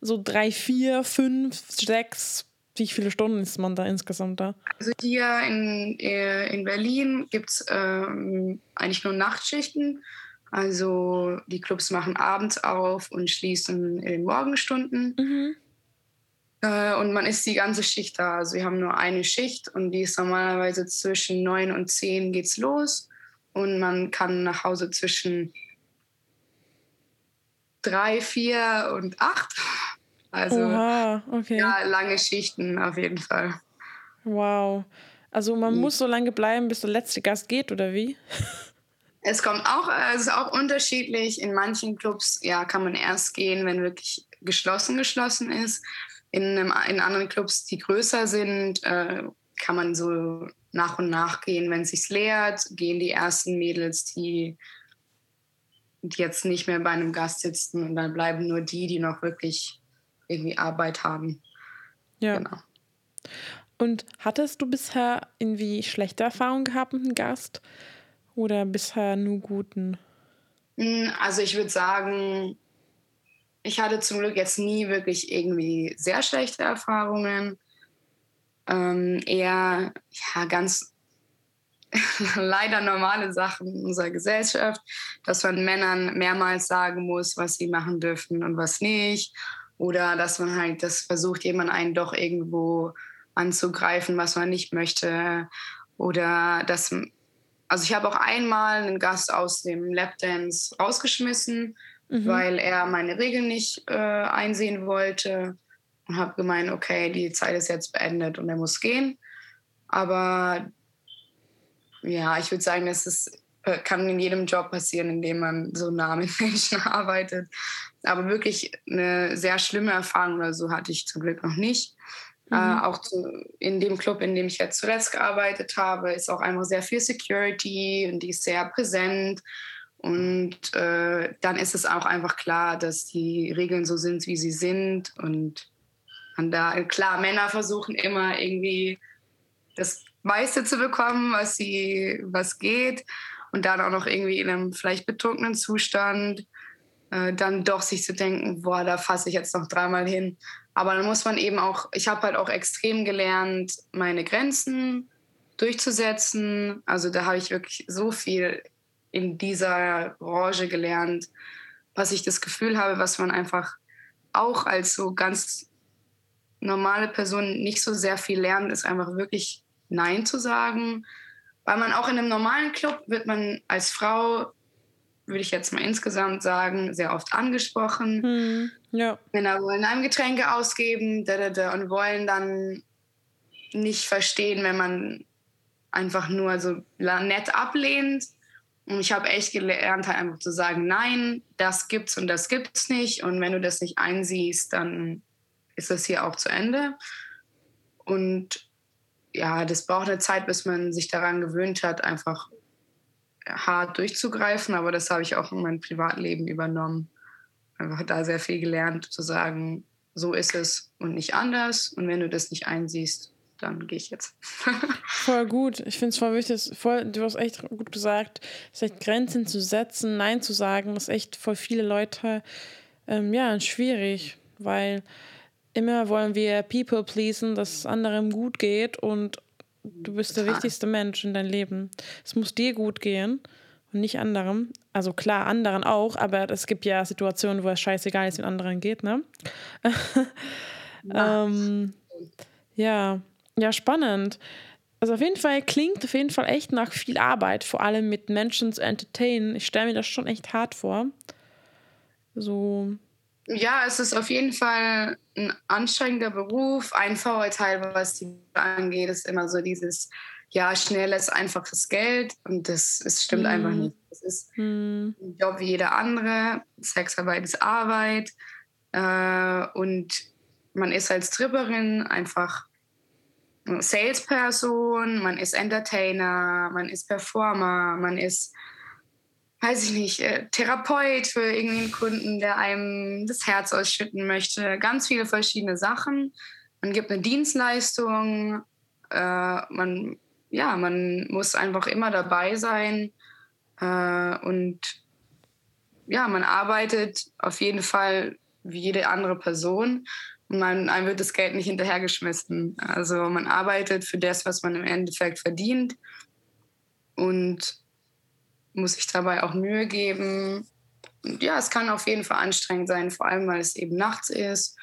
So drei, vier, fünf, sechs? Wie viele Stunden ist man da insgesamt da? Also hier in, äh, in Berlin gibt es ähm, eigentlich nur Nachtschichten. Also die Clubs machen abends auf und schließen in den Morgenstunden. Mhm. Äh, und man ist die ganze Schicht da. Also wir haben nur eine Schicht und die ist normalerweise zwischen neun und zehn geht's los. Und man kann nach Hause zwischen drei, vier und acht. Also Oha, okay. ja, lange Schichten auf jeden Fall. Wow. Also man mhm. muss so lange bleiben, bis der letzte Gast geht, oder wie? Es kommt auch, es ist auch unterschiedlich. In manchen Clubs ja, kann man erst gehen, wenn wirklich geschlossen geschlossen ist. In, einem, in anderen Clubs, die größer sind, äh, kann man so nach und nach gehen. Wenn es sich leert, gehen die ersten Mädels, die, die jetzt nicht mehr bei einem Gast sitzen und dann bleiben nur die, die noch wirklich irgendwie Arbeit haben. Ja. Genau. Und hattest du bisher irgendwie schlechte Erfahrungen gehabt mit einem Gast oder bisher nur guten? Hm, also ich würde sagen, ich hatte zum Glück jetzt nie wirklich irgendwie sehr schlechte Erfahrungen. Ähm, eher ja, ganz leider normale Sachen in unserer Gesellschaft, dass man Männern mehrmals sagen muss, was sie machen dürfen und was nicht. Oder dass man halt das versucht, jemand einen doch irgendwo anzugreifen, was man nicht möchte. Oder dass, also ich habe auch einmal einen Gast aus dem Lapdance rausgeschmissen, mhm. weil er meine Regeln nicht äh, einsehen wollte und habe gemeint, okay, die Zeit ist jetzt beendet und er muss gehen. Aber ja, ich würde sagen, das ist, kann in jedem Job passieren, in dem man so nah mit Menschen arbeitet. Aber wirklich eine sehr schlimme Erfahrung oder so hatte ich zum Glück noch nicht. Äh, mhm. Äh, auch zu, in dem Club, in dem ich jetzt zuletzt gearbeitet habe, ist auch einfach sehr viel Security und die ist sehr präsent. Und äh, dann ist es auch einfach klar, dass die Regeln so sind, wie sie sind. Und man da, klar, Männer versuchen immer irgendwie das meiste zu bekommen, was sie, was geht. Und dann auch noch irgendwie in einem vielleicht betrunkenen Zustand äh, dann doch sich zu denken, boah, da fasse ich jetzt noch dreimal hin. Aber dann muss man eben auch, ich habe halt auch extrem gelernt, meine Grenzen durchzusetzen. Also da habe ich wirklich so viel in dieser Branche gelernt, was ich das Gefühl habe, was man einfach auch als so ganz normale Person nicht so sehr viel lernt, ist einfach wirklich Nein zu sagen. Weil man auch in einem normalen Club wird man als Frau, würde ich jetzt mal insgesamt sagen, sehr oft angesprochen. Hm, ja. Männer wollen einem Getränke ausgeben da, da, da, und wollen dann nicht verstehen, wenn man einfach nur so nett ablehnt. Und ich habe echt gelernt, halt einfach zu sagen, nein, das gibt's und das gibt's nicht. Und wenn du das nicht einsiehst, dann ist das hier auch zu Ende. Und ja, das braucht eine Zeit, bis man sich daran gewöhnt hat, einfach hart durchzugreifen. Aber das habe ich auch in meinem Privatleben übernommen. Einfach da sehr viel gelernt, zu sagen, so ist es und nicht anders. Und wenn du das nicht einsiehst, dann gehe ich jetzt. voll gut. Ich finde es voll wichtig. Voll, du hast echt gut gesagt, echt Grenzen zu setzen, Nein zu sagen, ist echt für viele Leute ähm, ja, schwierig, weil immer wollen wir People pleasen, dass es anderen gut geht und du bist der wichtigste Mensch in deinem Leben. Es muss dir gut gehen und nicht anderen. Also klar, anderen auch, aber es gibt ja Situationen, wo es scheißegal ist, wie anderen geht, ne? ja. ähm, ja, ja, spannend. Also auf jeden Fall klingt auf jeden Fall echt nach viel Arbeit, vor allem mit Menschen zu entertainen. Ich stelle mir das schon echt hart vor. So, ja, es ist auf jeden Fall ein anstrengender Beruf. Ein Vorurteil, was die angeht, ist immer so dieses, ja, schnelles, einfaches Geld und das, das stimmt mhm. einfach nicht. Das ist mhm. ein Job wie jeder andere. Sexarbeit ist Arbeit äh, und man ist als Stripperin einfach Salesperson, man ist Entertainer, man ist Performer, man ist, weiß ich nicht, äh, Therapeut für irgendeinen Kunden, der einem das Herz ausschütten möchte. Ganz viele verschiedene Sachen. Man gibt eine Dienstleistung, äh, man, ja, man muss einfach immer dabei sein äh, und ja, man arbeitet auf jeden Fall wie jede andere Person und man, einem wird das Geld nicht hinterhergeschmissen. Also man arbeitet für das, was man im Endeffekt verdient und muss sich dabei auch Mühe geben. Und ja, es kann auf jeden Fall anstrengend sein, vor allem weil es eben nachts ist.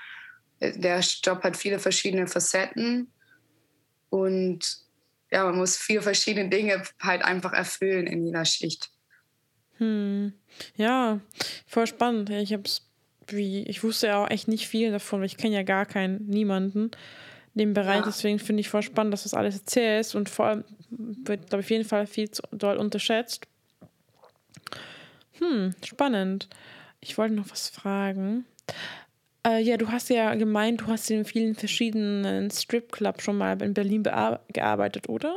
Der Job hat viele verschiedene Facetten und ja, man muss viele verschiedene Dinge halt einfach erfüllen in jeder Schicht. Hm. Ja, voll spannend. Ich habe es wie, ich wusste ja auch echt nicht viel davon, weil ich kenne ja gar keinen, niemanden in dem Bereich. Ja. Deswegen finde ich voll spannend, dass das alles erzählst und vor allem wird, glaube ich, auf jeden Fall viel zu doll unterschätzt. Hm, spannend. Ich wollte noch was fragen. Äh, ja, du hast ja gemeint, du hast in vielen verschiedenen Stripclubs schon mal in Berlin gearbeitet, oder?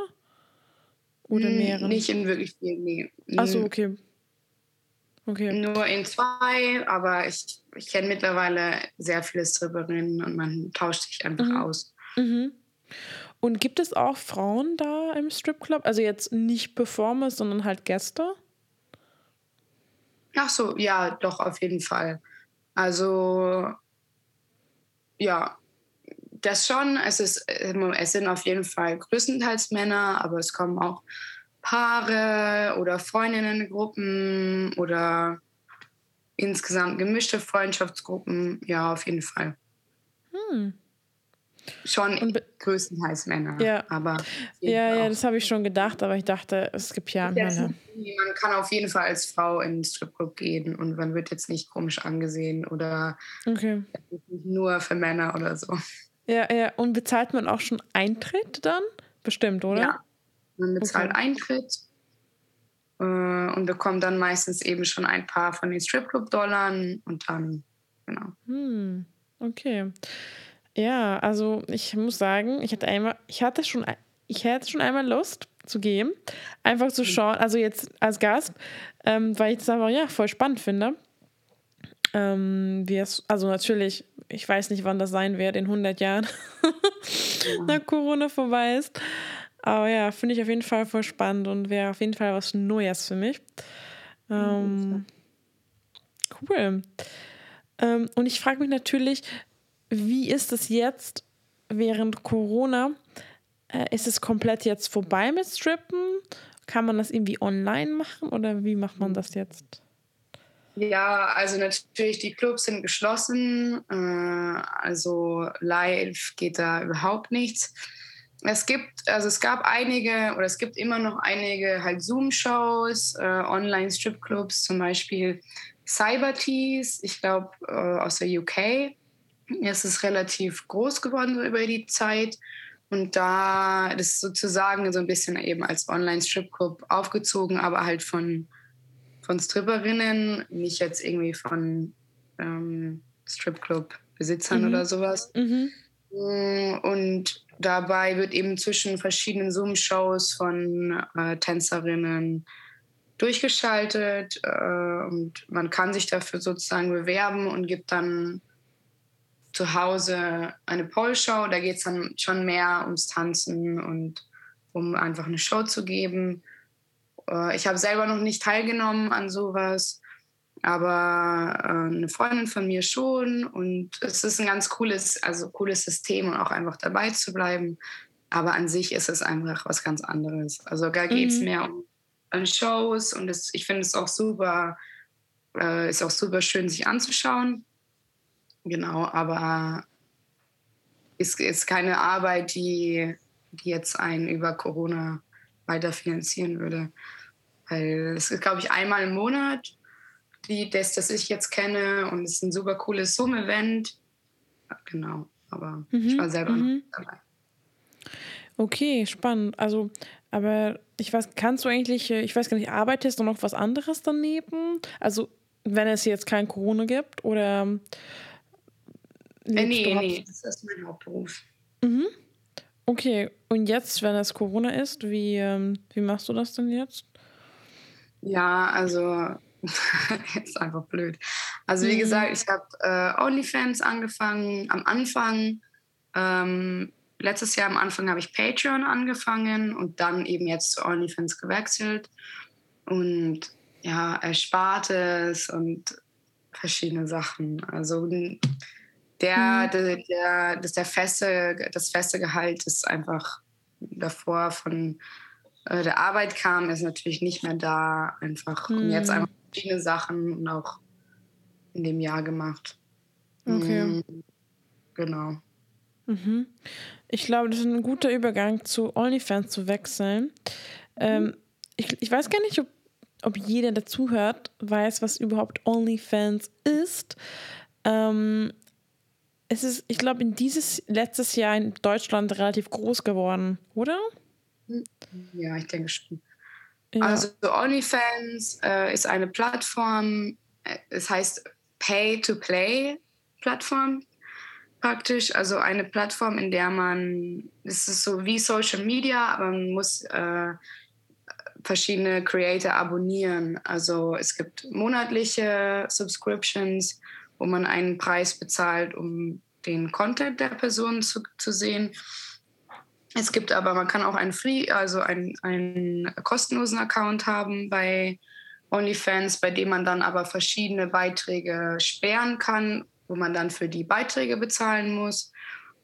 Oder hm, mehrere? Nicht in wirklich vielen, nee. Achso, okay. Okay. Nur in zwei, aber ich, ich kenne mittlerweile sehr viele Stripperinnen und man tauscht sich einfach mhm. aus. Mhm. Und gibt es auch Frauen da im Stripclub? Also jetzt nicht Performer, sondern halt Gäste? Ach so, ja, doch, auf jeden Fall. Also, ja, das schon. Es, ist, es sind auf jeden Fall größtenteils Männer, aber es kommen auch Paare oder Freundinnengruppen oder insgesamt gemischte Freundschaftsgruppen. Ja, auf jeden Fall. Hm. Schon größtenteils Männer. Ja, aber ja, ja, das habe ich schon gedacht, aber ich dachte, es gibt ja Männer. Man kann auf jeden Fall als Frau in den Stripclub gehen und man wird jetzt nicht komisch angesehen oder okay. nur für Männer oder so. Ja, ja. Und bezahlt man auch schon Eintritt dann? Bestimmt, oder? Ja. Man bezahlt okay. Eintritt äh, und bekommt dann meistens eben schon ein paar von den Stripclub-Dollar und dann, genau. Hm, okay. Ja, also ich muss sagen, ich hatte einmal, ich hatte schon, ich hätte schon einmal Lust zu gehen, einfach zu mhm. schauen, also jetzt als Gast, ähm, weil ich das einfach ja voll spannend finde. Ähm, wie es, also natürlich, ich weiß nicht, wann das sein wird, in 100 Jahren, ja. nach Corona vorbei ist. Aber ja, finde ich auf jeden Fall voll spannend und wäre auf jeden Fall was Neues für mich. Ähm, cool. Ähm, und ich frage mich natürlich, wie ist es jetzt während Corona? Äh, ist es komplett jetzt vorbei mit Strippen? Kann man das irgendwie online machen oder wie macht man das jetzt? Ja, also natürlich, die Clubs sind geschlossen. Äh, also live geht da überhaupt nichts es gibt, also es gab einige oder es gibt immer noch einige halt Zoom-Shows, äh, Online-Stripclubs, zum Beispiel Cybertees, ich glaube äh, aus der UK. Es ist relativ groß geworden so über die Zeit. Und da das ist sozusagen so ein bisschen eben als Online-Stripclub aufgezogen, aber halt von, von Stripperinnen, nicht jetzt irgendwie von ähm, Stripclub-Besitzern mhm. oder sowas. Mhm. Mm, und dabei wird eben zwischen verschiedenen Zoom-Shows von äh, Tänzerinnen durchgeschaltet äh, und man kann sich dafür sozusagen bewerben und gibt dann zu Hause eine Pole-Show. Da geht es dann schon mehr ums Tanzen und um einfach eine Show zu geben. Äh, ich habe selber noch nicht teilgenommen an sowas. Aber äh, eine Freundin von mir schon. Und es ist ein ganz cooles, also cooles System und auch einfach dabei zu bleiben. Aber an sich ist es einfach was ganz anderes. Also da geht es mhm. mehr um, um Shows und das, ich finde es auch super, äh, ist auch super schön, sich anzuschauen. Genau, aber ist, ist keine Arbeit, die, die jetzt einen über Corona weiter finanzieren würde. Weil es ist, glaube ich, einmal im Monat die, das, das ich jetzt kenne. Und es ist ein super cooles Zoom-Event. Genau, aber mhm. ich war selber mhm. dabei. Okay, spannend. Also Aber ich weiß, kannst du eigentlich, äh, ich weiß gar nicht, arbeitest du noch was anderes daneben? Also, wenn es jetzt kein Corona gibt oder. Äh, nee, nee, das ist mein Hauptberuf. Mhm. Okay, und jetzt, wenn es Corona ist, wie, ähm, wie machst du das denn jetzt? Ja, also ist einfach blöd. Also wie mhm. gesagt, ich habe äh, OnlyFans angefangen am Anfang. Ähm, letztes Jahr am Anfang habe ich Patreon angefangen und dann eben jetzt zu OnlyFans gewechselt. Und ja, Erspartes und verschiedene Sachen. Also der, mhm. der, der, das, der feste, das feste Gehalt ist einfach davor von äh, der Arbeit kam, ist natürlich nicht mehr da. Einfach mhm. und jetzt mhm. einfach verschiedene Sachen und auch in dem Jahr gemacht. Okay. Mhm. Genau. Mhm. Ich glaube, das ist ein guter Übergang zu OnlyFans zu wechseln. Ähm, mhm. ich, ich weiß gar nicht, ob, ob jeder, der zuhört, weiß, was überhaupt OnlyFans ist. Ähm, es ist, ich glaube, in dieses letztes Jahr in Deutschland relativ groß geworden, oder? Ja, ich denke schon. Ja. Also OnlyFans äh, ist eine Plattform, äh, es heißt Pay-to-Play-Plattform praktisch. Also eine Plattform, in der man, es ist so wie Social Media, aber man muss äh, verschiedene Creator abonnieren. Also es gibt monatliche Subscriptions, wo man einen Preis bezahlt, um den Content der Person zu, zu sehen. Es gibt aber, man kann auch einen Free, also einen, einen kostenlosen Account haben bei OnlyFans, bei dem man dann aber verschiedene Beiträge sperren kann, wo man dann für die Beiträge bezahlen muss.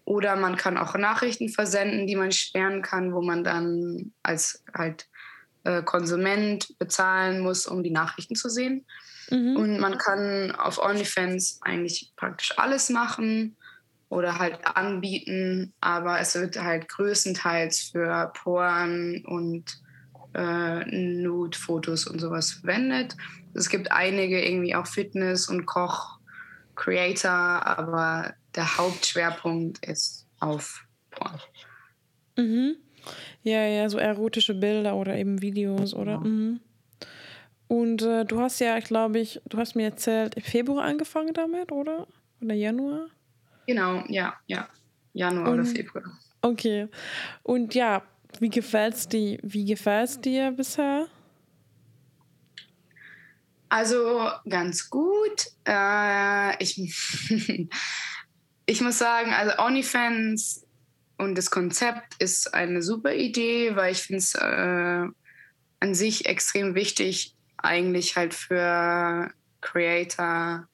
Oder man kann auch Nachrichten versenden, die man sperren kann, wo man dann als halt äh, Konsument bezahlen muss, um die Nachrichten zu sehen. Mhm. Und man kann auf OnlyFans eigentlich praktisch alles machen oder halt anbieten, aber es wird halt größtenteils für Poren und äh, Nude-Fotos und sowas verwendet. Es gibt einige irgendwie auch Fitness- und Koch-Creator, aber der Hauptschwerpunkt ist auf Porn. Mhm. Ja, ja, so erotische Bilder oder eben Videos, oder? Ja. Mhm. Und äh, du hast ja, glaube ich, du hast mir erzählt, im Februar angefangen damit, oder? Oder Januar? Genau, ja, ja. Januar Und, oder Februar. Okay. Und ja, wie gefällt's dir, wie gefällt's dir bisher? Also ganz gut. Äh, ich, ich muss sagen, also OnlyFans und das Konzept ist eine super Idee, weil ich finde es äh, an sich extrem wichtig, eigentlich halt für Creator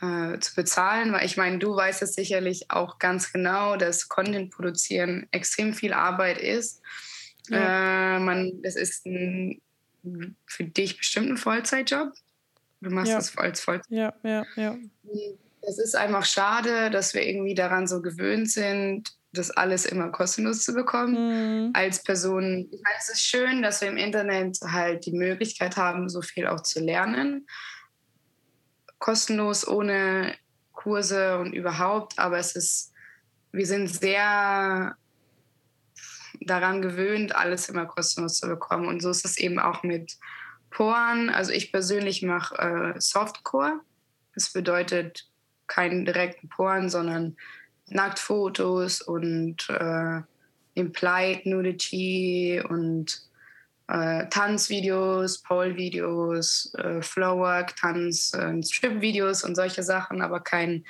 äh, zu bezahlen, weil ich meine, du weißt es sicherlich auch ganz genau, dass Content produzieren extrem viel Arbeit ist. Ja. Äh, man, das ist ein, für dich bestimmt ein Vollzeitjob. Du machst ja. das als Vollzeit. Ja, ja, ja. Es ist einfach schade, dass wir irgendwie daran so gewöhnt sind, das alles immer kostenlos zu bekommen. Mhm. Als Person, ich meine, es ist schön, dass wir im Internet halt die Möglichkeit haben, so viel auch zu lernen kostenlos, ohne Kurse und überhaupt. Aber es ist, wir sind sehr daran gewöhnt, alles immer kostenlos zu bekommen. Und so ist es eben auch mit Poren. Also ich persönlich mache äh, Softcore. Das bedeutet keinen direkten Poren, sondern Nacktfotos und äh, Implied Nudity und äh, Tanzvideos, Pole-Videos, äh, Flowwork, Tanz, äh, Strip-Videos und solche Sachen, aber kein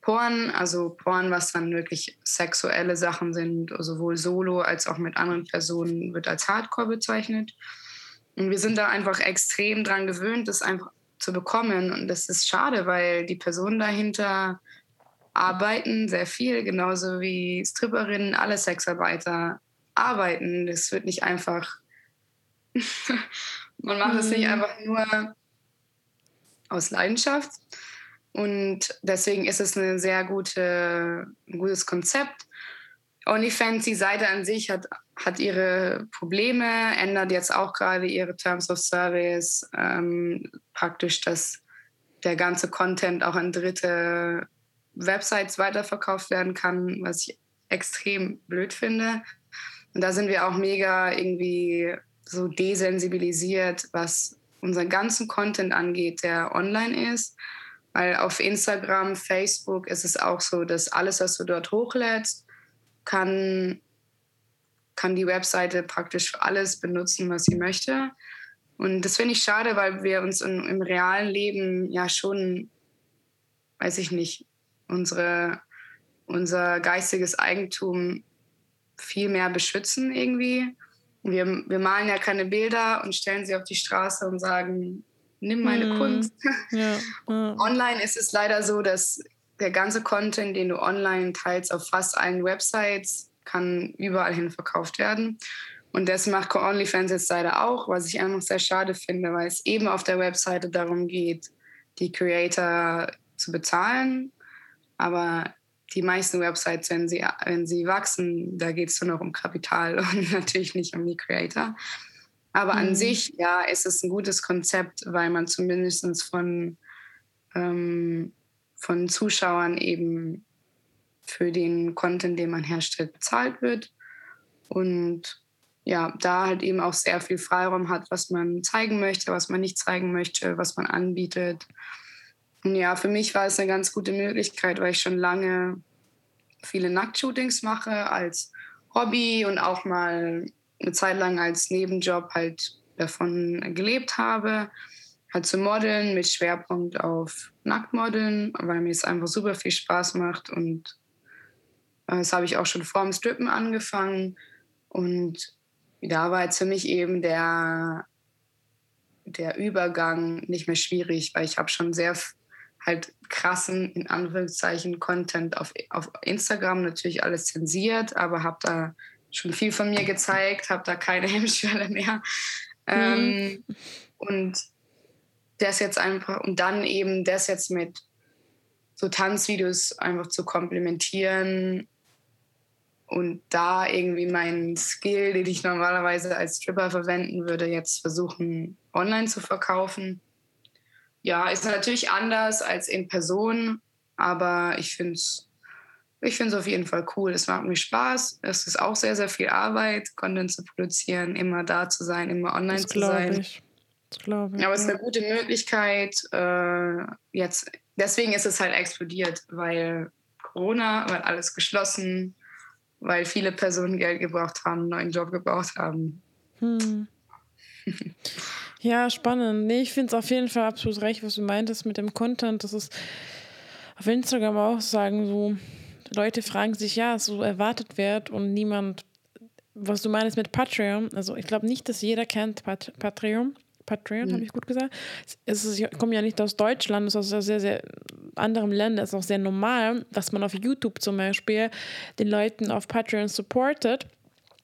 Porn, also Porn, was dann wirklich sexuelle Sachen sind, sowohl solo als auch mit anderen Personen, wird als Hardcore bezeichnet. Und wir sind da einfach extrem dran gewöhnt, das einfach zu bekommen. Und das ist schade, weil die Personen dahinter arbeiten sehr viel, genauso wie Stripperinnen, alle Sexarbeiter arbeiten. Das wird nicht einfach Man macht es nicht mhm. einfach nur aus Leidenschaft. Und deswegen ist es eine sehr gute, ein gutes Konzept. OnlyFans, die Seite an sich hat, hat ihre Probleme, ändert jetzt auch gerade ihre Terms of Service. Ähm, praktisch, dass der ganze Content auch an dritte Websites weiterverkauft werden kann, was ich extrem blöd finde. Und da sind wir auch mega irgendwie so desensibilisiert, was unseren ganzen Content angeht, der online ist. Weil auf Instagram, Facebook ist es auch so, dass alles, was du dort hochlädst, kann, kann die Webseite praktisch alles benutzen, was sie möchte. Und das finde ich schade, weil wir uns in, im realen Leben ja schon, weiß ich nicht, unsere, unser geistiges Eigentum viel mehr beschützen irgendwie. Wir, wir malen ja keine Bilder und stellen sie auf die Straße und sagen, nimm meine mm. Kunst. Ja, ja. Online ist es leider so, dass der ganze Content, den du online teilst, auf fast allen Websites, kann überall hin verkauft werden. Und das macht OnlyFans jetzt leider auch, was ich einfach sehr schade finde, weil es eben auf der Webseite darum geht, die Creator zu bezahlen. Aber die meisten Websites, wenn sie, wenn sie wachsen, da geht es nur noch um Kapital und natürlich nicht um die Creator. Aber mhm. an sich, ja, ist es ein gutes Konzept, weil man zumindest von, ähm, von Zuschauern eben für den Content, den man herstellt, bezahlt wird. Und ja, da halt eben auch sehr viel Freiraum hat, was man zeigen möchte, was man nicht zeigen möchte, was man anbietet. Ja, für mich war es eine ganz gute Möglichkeit, weil ich schon lange viele Nacktshootings mache als Hobby und auch mal eine Zeit lang als Nebenjob halt davon gelebt habe, halt zu modeln mit Schwerpunkt auf Nacktmodeln, weil mir es einfach super viel Spaß macht und äh, das habe ich auch schon vor dem Strippen angefangen und da war jetzt für mich eben der, der Übergang nicht mehr schwierig, weil ich habe schon sehr halt krassen, in Anführungszeichen, Content auf, auf Instagram, natürlich alles zensiert, aber habe da schon viel von mir gezeigt, habe da keine Hemmschwelle mehr. Mhm. Ähm, und das jetzt einfach, und dann eben das jetzt mit so Tanzvideos einfach zu komplementieren und da irgendwie meinen Skill, den ich normalerweise als Stripper verwenden würde, jetzt versuchen online zu verkaufen. Ja, ist natürlich anders als in Person, aber ich finde es ich finde es auf jeden Fall cool. Es macht mir Spaß. Es ist auch sehr, sehr viel Arbeit, Content zu produzieren, immer da zu sein, immer online das zu sein. Ich. Das glaube ich. Aber es ist eine gute Möglichkeit. Äh, jetzt, deswegen ist es halt explodiert, weil Corona, weil alles geschlossen, weil viele Personen Geld gebraucht haben, einen neuen Job gebraucht haben. Hm. ja, spannend. Nee, ich finde es auf jeden Fall absolut recht, was du meintest mit dem Content. Das ist auf Instagram auch sagen, so Leute fragen sich, ja, so erwartet wird und niemand, was du meinst mit Patreon, also ich glaube nicht, dass jeder kennt Pat Patreon. Patreon, mhm. habe ich gut gesagt. Es ist, ich komme ja nicht aus Deutschland, es ist aus sehr, sehr anderen Ländern. Es ist auch sehr normal, dass man auf YouTube zum Beispiel den Leuten auf Patreon supportet.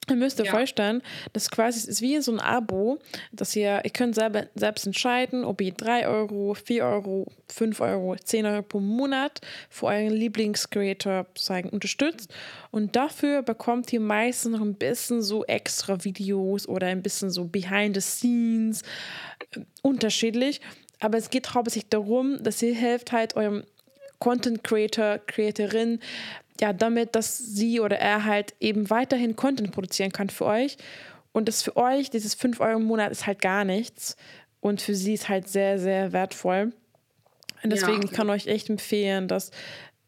Ihr müsst euch ja. vorstellen, das quasi ist wie so ein Abo, dass ihr, ihr könnt selber, selbst entscheiden, ob ihr 3 Euro, 4 Euro, 5 Euro, 10 Euro pro Monat für euren Lieblingscreator sagen, unterstützt. Und dafür bekommt ihr meistens noch ein bisschen so extra Videos oder ein bisschen so behind the scenes, äh, unterschiedlich. Aber es geht hauptsächlich darum, dass ihr helft halt eurem Content Creator, Creatorin ja, damit, dass sie oder er halt eben weiterhin Content produzieren kann für euch. Und das für euch, dieses 5 Euro im Monat, ist halt gar nichts. Und für sie ist halt sehr, sehr wertvoll. Und deswegen ja. kann ich euch echt empfehlen, dass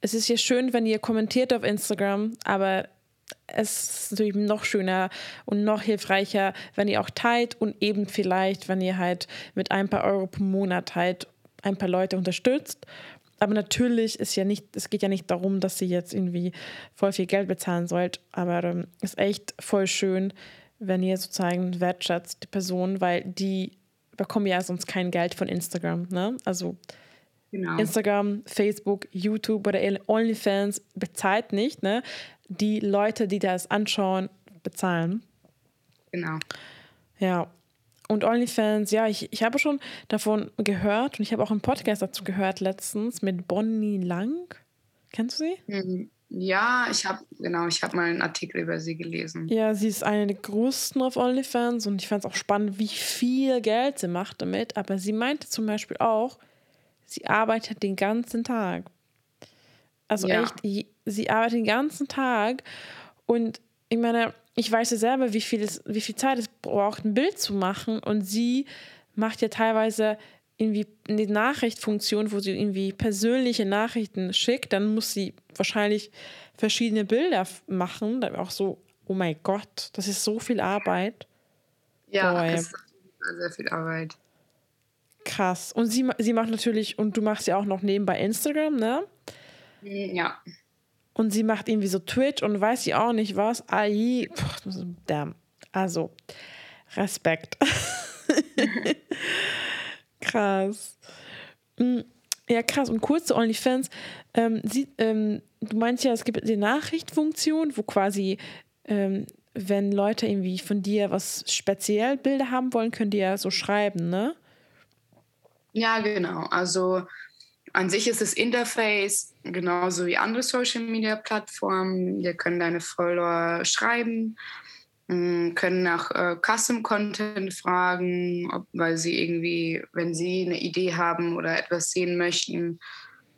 es ist ja schön, wenn ihr kommentiert auf Instagram, aber es ist natürlich noch schöner und noch hilfreicher, wenn ihr auch teilt und eben vielleicht, wenn ihr halt mit ein paar Euro pro Monat halt ein paar Leute unterstützt aber natürlich ist ja nicht, es geht ja nicht darum, dass sie jetzt irgendwie voll viel Geld bezahlen sollt. Aber ähm, ist echt voll schön, wenn ihr sozusagen wertschätzt die Person, weil die bekommen ja sonst kein Geld von Instagram. Ne? Also genau. Instagram, Facebook, YouTube oder OnlyFans bezahlt nicht. Ne? Die Leute, die das anschauen, bezahlen. Genau. Ja, und OnlyFans, ja, ich, ich habe schon davon gehört und ich habe auch einen Podcast dazu gehört letztens mit Bonnie Lang. Kennst du sie? Mhm. Ja, ich habe genau, ich habe mal einen Artikel über sie gelesen. Ja, sie ist eine der größten auf OnlyFans und ich fand es auch spannend, wie viel Geld sie macht damit. Aber sie meinte zum Beispiel auch, sie arbeitet den ganzen Tag. Also ja. echt, sie arbeitet den ganzen Tag und ich meine, ich weiß ja selber, wie viel, es, wie viel Zeit es braucht, ein Bild zu machen. Und sie macht ja teilweise irgendwie eine Nachrichtfunktion, wo sie irgendwie persönliche Nachrichten schickt. Dann muss sie wahrscheinlich verschiedene Bilder machen. Da auch so, oh mein Gott, das ist so viel Arbeit. Ja, Boah, das ist sehr viel Arbeit. Krass. Und sie, sie macht natürlich, und du machst ja auch noch nebenbei Instagram, ne? Ja. Und sie macht irgendwie so Twitch und weiß sie auch nicht was. AI, damn. Also, Respekt. krass. Mm, ja, krass. Und kurz zu OnlyFans. Ähm, sie, ähm, du meinst ja, es gibt die Nachrichtfunktion, wo quasi, ähm, wenn Leute irgendwie von dir was speziell Bilder haben wollen, können die ja so schreiben, ne? Ja, genau. Also an sich ist das Interface genauso wie andere Social Media Plattformen. Wir können deine Follower schreiben, mm, können nach äh, Custom Content fragen, ob, weil sie irgendwie, wenn sie eine Idee haben oder etwas sehen möchten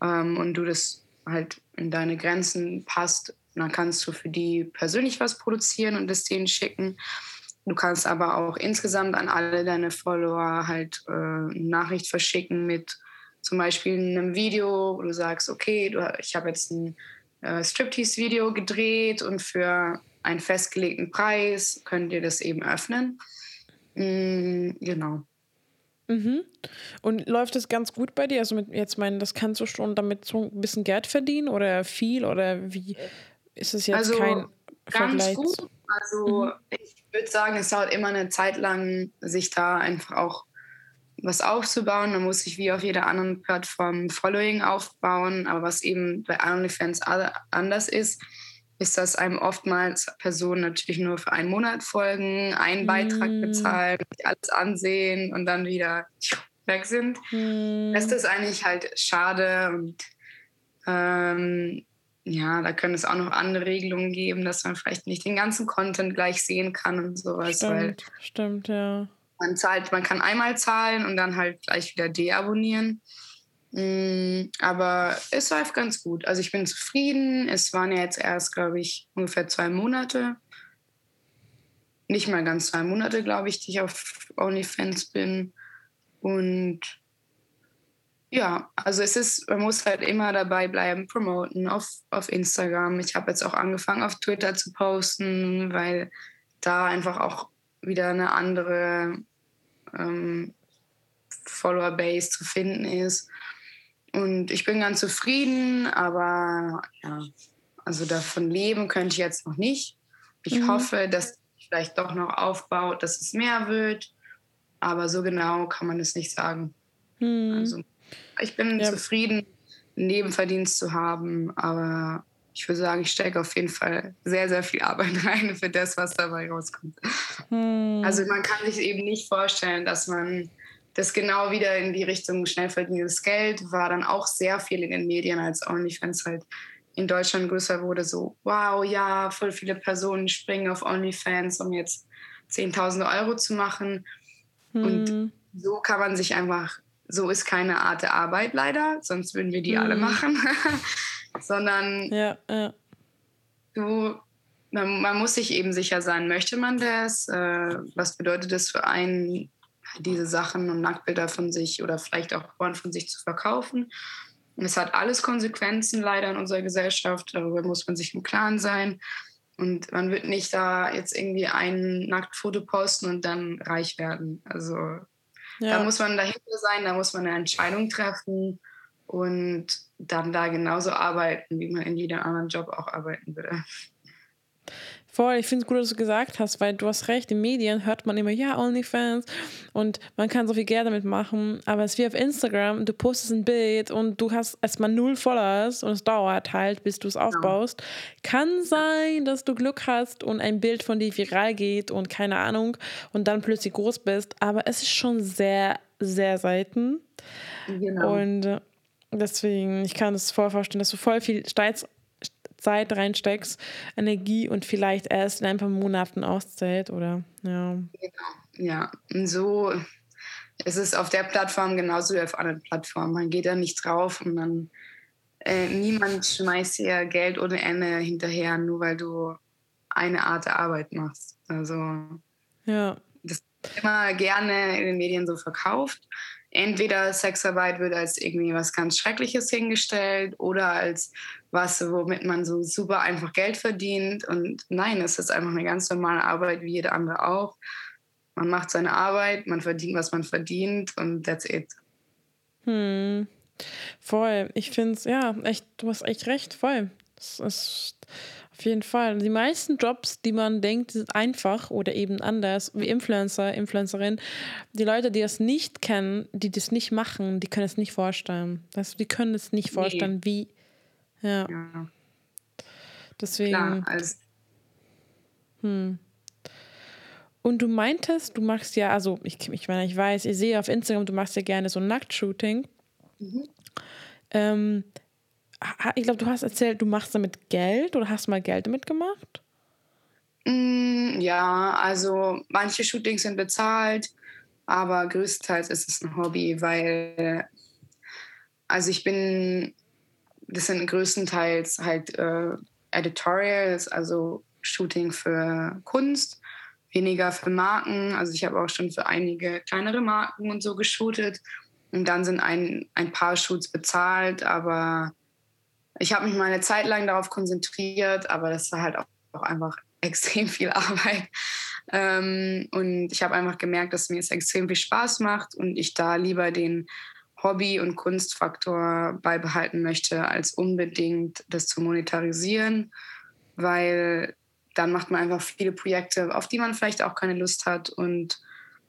ähm, und du das halt in deine Grenzen passt, dann kannst du für die persönlich was produzieren und das denen schicken. Du kannst aber auch insgesamt an alle deine Follower halt äh, eine Nachricht verschicken mit zum Beispiel in einem Video, wo du sagst, okay, ich habe jetzt ein äh, Striptease-Video gedreht und für einen festgelegten Preis könnt ihr das eben öffnen. Mm, genau. Mhm. Und läuft das ganz gut bei dir? Also mit, jetzt meinen, das kannst du schon damit so ein bisschen Geld verdienen oder viel oder wie ist es jetzt also kein ganz Vergleich? Gut. Also mhm. ich würde sagen, es dauert immer eine Zeit lang, sich da einfach auch was aufzubauen. Man muss sich wie auf jeder anderen Plattform Following aufbauen. Aber was eben bei OnlyFans anders ist, ist, dass einem oftmals Personen natürlich nur für einen Monat folgen, einen Beitrag mm. bezahlen, alles ansehen und dann wieder weg sind. Mm. Das ist eigentlich halt schade und ähm, ja, da können es auch noch andere Regelungen geben, dass man vielleicht nicht den ganzen Content gleich sehen kann und sowas. Stimmt, stimmt, ja. Man zahlt, man kann einmal zahlen und dann halt gleich wieder deabonnieren. Mm, aber es läuft ganz gut. Also ich bin zufrieden. Es waren ja jetzt erst, glaube ich, ungefähr zwei Monate. Nicht mal ganz zwei Monate, glaube ich, die ich auf OnlyFans bin. Und ja, also es ist, man muss halt immer dabei bleiben, promoten auf, auf Instagram. Ich habe jetzt auch angefangen, auf Twitter zu posten, weil da einfach auch wieder eine andere ähm, Follower-Base zu finden ist. Und ich bin ganz zufrieden, aber ja, also davon leben könnte ich jetzt noch nicht. Ich mhm. hoffe, dass vielleicht doch noch aufbaut, dass es mehr wird. Aber so genau kann man es nicht sagen. Mhm. Also ich bin ja. zufrieden, einen Nebenverdienst zu haben, aber ich würde sagen, ich stecke auf jeden Fall sehr, sehr viel Arbeit rein für das, was dabei rauskommt. Hm. Also man kann sich eben nicht vorstellen, dass man das genau wieder in die Richtung schnell verdientes Geld war dann auch sehr viel in den Medien, als OnlyFans halt in Deutschland größer wurde. So, wow, ja, voll viele Personen springen auf OnlyFans, um jetzt 10.000 Euro zu machen. Hm. Und so kann man sich einfach, so ist keine Art der Arbeit leider, sonst würden wir die hm. alle machen. sondern ja, ja. du, man, man, muss sich eben sicher sein, möchte man das? Äh, was bedeutet das für einen, diese Sachen und Nacktbilder von sich oder vielleicht auch Porn von sich zu verkaufen? Und es hat alles Konsequenzen leider in unserer Gesellschaft, darüber muss man sich im Klaren sein. Und man wird nicht da jetzt irgendwie ein Nacktfoto posten und dann reich werden. Also ja. da muss man dahinter sein, da muss man eine Entscheidung treffen und dann da genauso arbeiten, wie man in jedem anderen Job auch arbeiten würde. Voll, ich finde es gut, dass du gesagt hast, weil du hast recht, in Medien hört man immer, ja, OnlyFans und man kann so viel Geld damit machen, aber es ist wie auf Instagram, du postest ein Bild und du hast erstmal null Followers und es dauert halt, bis du es aufbaust. Ja. Kann sein, dass du Glück hast und ein Bild von dir viral geht und keine Ahnung und dann plötzlich groß bist, aber es ist schon sehr, sehr selten. Genau. Und Deswegen, ich kann es voll vorstellen, dass du voll viel Zeit reinsteckst, Energie und vielleicht erst in ein paar Monaten auszählt, oder? Ja. Genau, ja. Und so ist es auf der Plattform genauso wie auf anderen Plattformen. Man geht da nicht drauf und dann äh, niemand schmeißt dir Geld ohne Ende hinterher, nur weil du eine Art der Arbeit machst. Also ja. das ist immer gerne in den Medien so verkauft. Entweder Sexarbeit wird als irgendwie was ganz Schreckliches hingestellt oder als was, womit man so super einfach Geld verdient. Und nein, es ist einfach eine ganz normale Arbeit wie jede andere auch. Man macht seine Arbeit, man verdient, was man verdient und that's it. Hm. Voll. Ich finde es, ja, echt, du hast echt recht, voll. Das ist auf jeden Fall. Die meisten Jobs, die man denkt, sind einfach oder eben anders, wie Influencer, Influencerin, die Leute, die das nicht kennen, die das nicht machen, die können es nicht vorstellen. Du, die können es nicht vorstellen, nee. wie. Ja. ja. Deswegen. Klar, also hm. Und du meintest, du machst ja, also ich, ich meine, ich weiß, ich sehe auf Instagram, du machst ja gerne so Nacktshooting. Mhm. Ähm, ich glaube, du hast erzählt, du machst damit Geld oder hast mal Geld damit gemacht? Mm, ja, also manche Shootings sind bezahlt, aber größtenteils ist es ein Hobby, weil also ich bin, das sind größtenteils halt äh, Editorials, also Shooting für Kunst, weniger für Marken. Also ich habe auch schon für einige kleinere Marken und so geshootet. Und dann sind ein, ein paar Shoots bezahlt, aber ich habe mich mal eine Zeit lang darauf konzentriert, aber das war halt auch, auch einfach extrem viel Arbeit. Ähm, und ich habe einfach gemerkt, dass mir es extrem viel Spaß macht und ich da lieber den Hobby- und Kunstfaktor beibehalten möchte, als unbedingt das zu monetarisieren, weil dann macht man einfach viele Projekte, auf die man vielleicht auch keine Lust hat und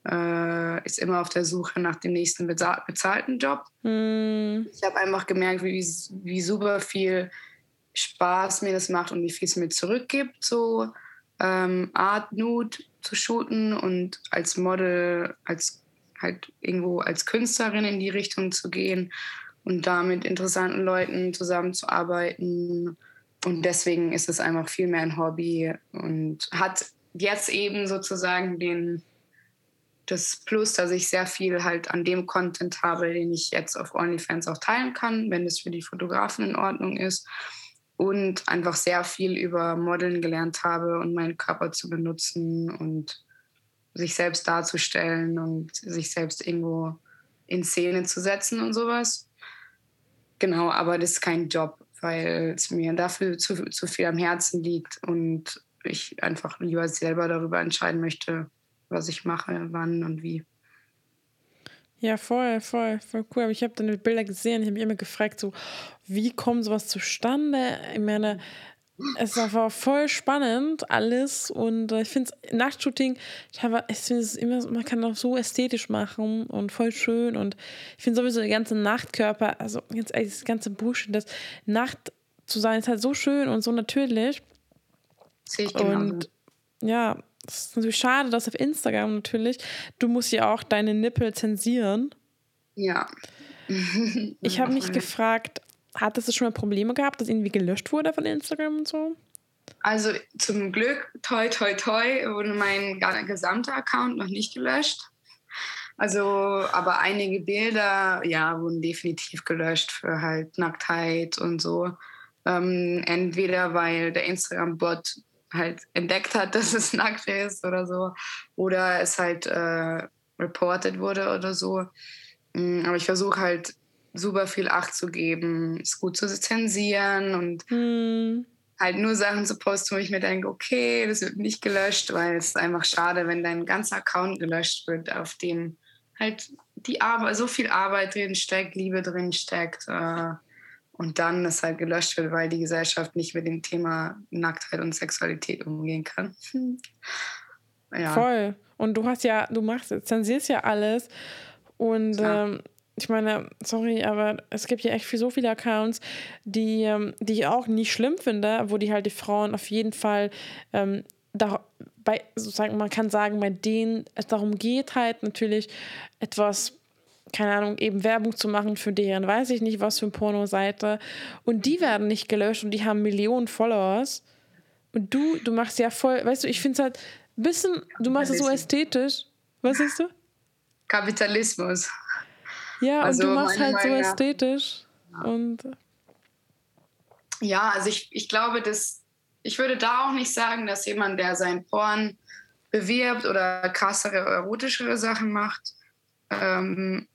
äh, ist immer auf der Suche nach dem nächsten bezahlten Job. Mm. Ich habe einfach gemerkt, wie, wie super viel Spaß mir das macht und wie viel es mir zurückgibt, so ähm, Art Nude zu shooten und als Model, als halt irgendwo als Künstlerin in die Richtung zu gehen und da mit interessanten Leuten zusammenzuarbeiten. Und deswegen ist es einfach viel mehr ein Hobby und hat jetzt eben sozusagen den das Plus, dass ich sehr viel halt an dem Content habe, den ich jetzt auf OnlyFans auch teilen kann, wenn es für die Fotografen in Ordnung ist. Und einfach sehr viel über Modeln gelernt habe und meinen Körper zu benutzen und sich selbst darzustellen und sich selbst irgendwo in Szene zu setzen und sowas. Genau, aber das ist kein Job, weil es mir dafür zu, zu viel am Herzen liegt und ich einfach lieber selber darüber entscheiden möchte, was ich mache, wann und wie. Ja, voll, voll, voll cool. Aber ich habe deine Bilder gesehen. Ich habe mich immer gefragt, so, wie kommt sowas zustande? Ich meine, es war voll spannend alles und äh, ich finde es Nachtshooting, ich finde es immer, man kann auch so ästhetisch machen und voll schön und ich finde sowieso der ganze Nachtkörper, also ganz ehrlich, das ganze Bullshit, das Nacht zu sein, ist halt so schön und so natürlich. Sehe ich genau. Und ja, das ist natürlich schade, dass auf Instagram natürlich, du musst ja auch deine Nippel zensieren. Ja. ich habe mich gefragt, hat es schon mal Probleme gehabt, dass irgendwie gelöscht wurde von Instagram und so? Also zum Glück, toi, toi, toi, wurde mein gesamter Account noch nicht gelöscht. Also, aber einige Bilder, ja, wurden definitiv gelöscht für halt Nacktheit und so. Ähm, entweder weil der Instagram-Bot halt entdeckt hat, dass es nackt ist oder so. Oder es halt äh, reported wurde oder so. Mm, aber ich versuche halt super viel Acht zu geben, es gut zu zensieren und hm. halt nur Sachen zu posten, wo ich mir denke, okay, das wird nicht gelöscht, weil es ist einfach schade, wenn dein ganzer Account gelöscht wird, auf dem halt die Arbeit, so viel Arbeit drin steckt, Liebe drin steckt. Äh, und dann es halt gelöscht wird, weil die Gesellschaft nicht mit dem Thema Nacktheit und Sexualität umgehen kann. ja. Voll. Und du hast ja, du machst, zensierst ja alles. Und ähm, ich meine, sorry, aber es gibt ja echt so viele Accounts, die, ähm, die ich auch nicht schlimm finde, wo die halt die Frauen auf jeden Fall ähm, da, bei, sozusagen, man kann sagen, bei denen es darum geht, halt natürlich etwas keine Ahnung, eben Werbung zu machen für deren, weiß ich nicht, was für eine Pornoseite. Und die werden nicht gelöscht und die haben Millionen Followers. Und du, du machst ja voll, weißt du, ich finde es halt ein bisschen, du machst es so ästhetisch. Was siehst du? Kapitalismus. Ja, also und du machst halt so ästhetisch. Ja. Und ja, also ich, ich glaube, dass ich würde da auch nicht sagen, dass jemand, der sein Porn bewirbt oder krassere, erotischere Sachen macht, ähm,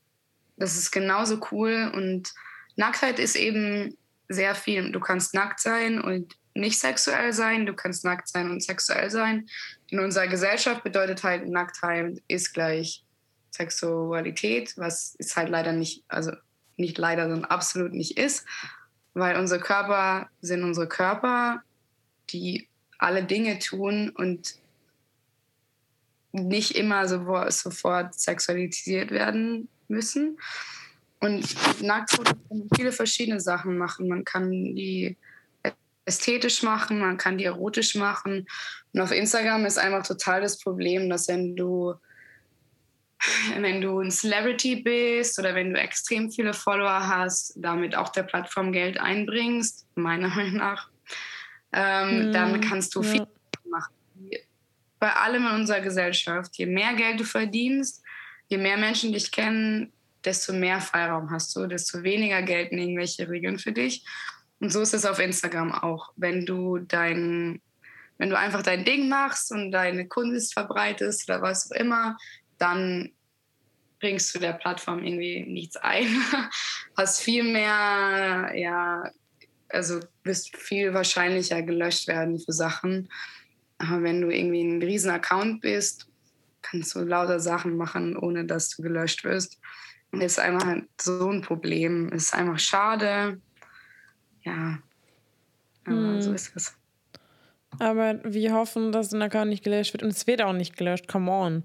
das ist genauso cool. Und Nacktheit ist eben sehr viel. Du kannst nackt sein und nicht sexuell sein, du kannst nackt sein und sexuell sein. In unserer Gesellschaft bedeutet halt Nacktheit ist gleich Sexualität, was es halt leider nicht, also nicht leider, sondern absolut nicht ist, weil unsere Körper sind unsere Körper, die alle Dinge tun und nicht immer sofort sexualisiert werden müssen. Und Nacktfotos kann man viele verschiedene Sachen machen. Man kann die ästhetisch machen, man kann die erotisch machen. Und auf Instagram ist einfach total das Problem, dass wenn du wenn du ein Celebrity bist oder wenn du extrem viele Follower hast, damit auch der Plattform Geld einbringst, meiner Meinung nach, ähm, mm, dann kannst du ja. viel machen. Bei allem in unserer Gesellschaft. Je mehr Geld du verdienst, je mehr Menschen dich kennen, desto mehr Freiraum hast du, desto weniger gelten irgendwelche Regeln für dich. Und so ist es auf Instagram auch. Wenn du dein, wenn du einfach dein Ding machst und deine Kunst verbreitest oder was auch immer, dann bringst du der Plattform irgendwie nichts ein. Hast viel mehr, ja, also wirst viel wahrscheinlicher gelöscht werden für Sachen. Aber wenn du irgendwie ein riesen Account bist, kannst du lauter Sachen machen, ohne dass du gelöscht wirst. Ist einfach so ein Problem. Ist einfach schade. Ja, aber hm. so ist es. Aber wir hoffen, dass ein Account nicht gelöscht wird. Und es wird auch nicht gelöscht. Come on.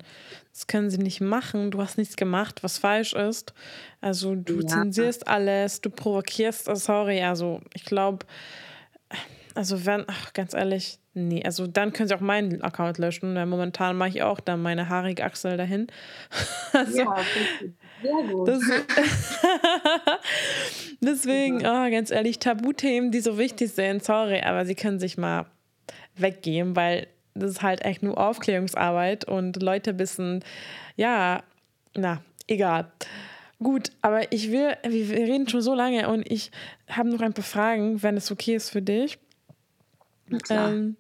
Das können sie nicht machen. Du hast nichts gemacht, was falsch ist. Also du ja. zensierst alles, du provokierst. Oh, sorry, also ich glaube, also wenn, ach, ganz ehrlich, nee, also dann können sie auch meinen Account löschen, weil momentan mache ich auch dann meine haarige Achsel dahin. also, ja, sehr gut. Das, deswegen, oh, ganz ehrlich, Tabuthemen, die so wichtig sind, sorry, aber sie können sich mal weggehen, weil das ist halt echt nur Aufklärungsarbeit und Leute wissen, ja, na, egal. Gut, aber ich will, wir reden schon so lange und ich habe noch ein paar Fragen, wenn es okay ist für dich. Ähm,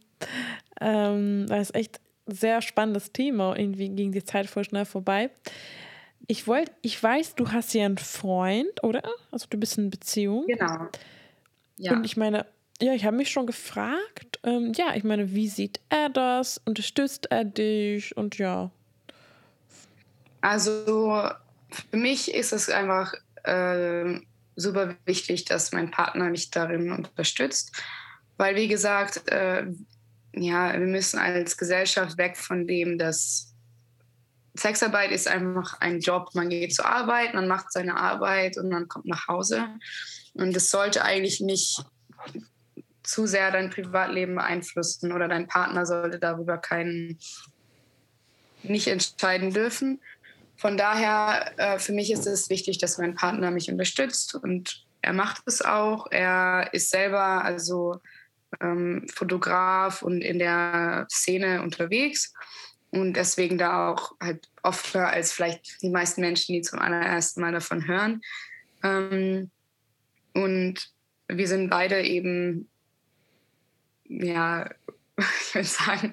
ähm, das ist echt ein sehr spannendes Thema. Irgendwie ging die Zeit voll schnell vorbei. Ich wollte, ich weiß, du hast ja einen Freund, oder? Also du bist in Beziehung. Genau. Ja. Und ich meine, ja, ich habe mich schon gefragt. Ähm, ja, ich meine, wie sieht er das? Unterstützt er dich? Und ja. Also für mich ist es einfach äh, super wichtig, dass mein Partner mich darin unterstützt. Weil, wie gesagt, äh, ja, wir müssen als Gesellschaft weg von dem, dass Sexarbeit ist einfach ein Job. Man geht zur Arbeit, man macht seine Arbeit und man kommt nach Hause. Und es sollte eigentlich nicht zu sehr dein Privatleben beeinflussen oder dein Partner sollte darüber keinen nicht entscheiden dürfen. Von daher, äh, für mich ist es wichtig, dass mein Partner mich unterstützt und er macht es auch. Er ist selber also ähm, Fotograf und in der Szene unterwegs und deswegen da auch halt offener als vielleicht die meisten Menschen, die zum allerersten Mal davon hören. Ähm, und wir sind beide eben ja, ich würde sagen,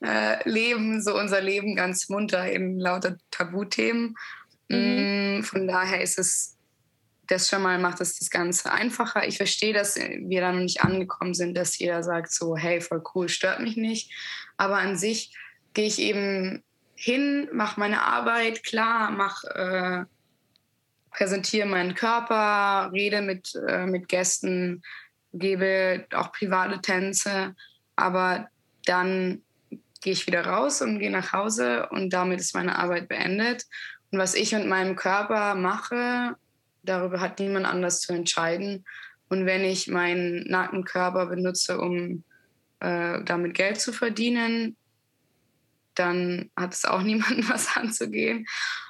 äh, leben so unser Leben ganz munter in lauter Tabuthemen. Mhm. Mm, von daher ist es, das schon mal macht es das Ganze einfacher. Ich verstehe, dass wir da noch nicht angekommen sind, dass jeder sagt so, hey, voll cool, stört mich nicht. Aber an sich gehe ich eben hin, mache meine Arbeit, klar, mach, äh, präsentiere meinen Körper, rede mit, äh, mit Gästen, gebe auch private Tänze, aber dann gehe ich wieder raus und gehe nach Hause und damit ist meine Arbeit beendet. Und was ich mit meinem Körper mache, darüber hat niemand anders zu entscheiden. Und wenn ich meinen nackten Körper benutze, um äh, damit Geld zu verdienen, dann hat es auch niemandem was anzugehen.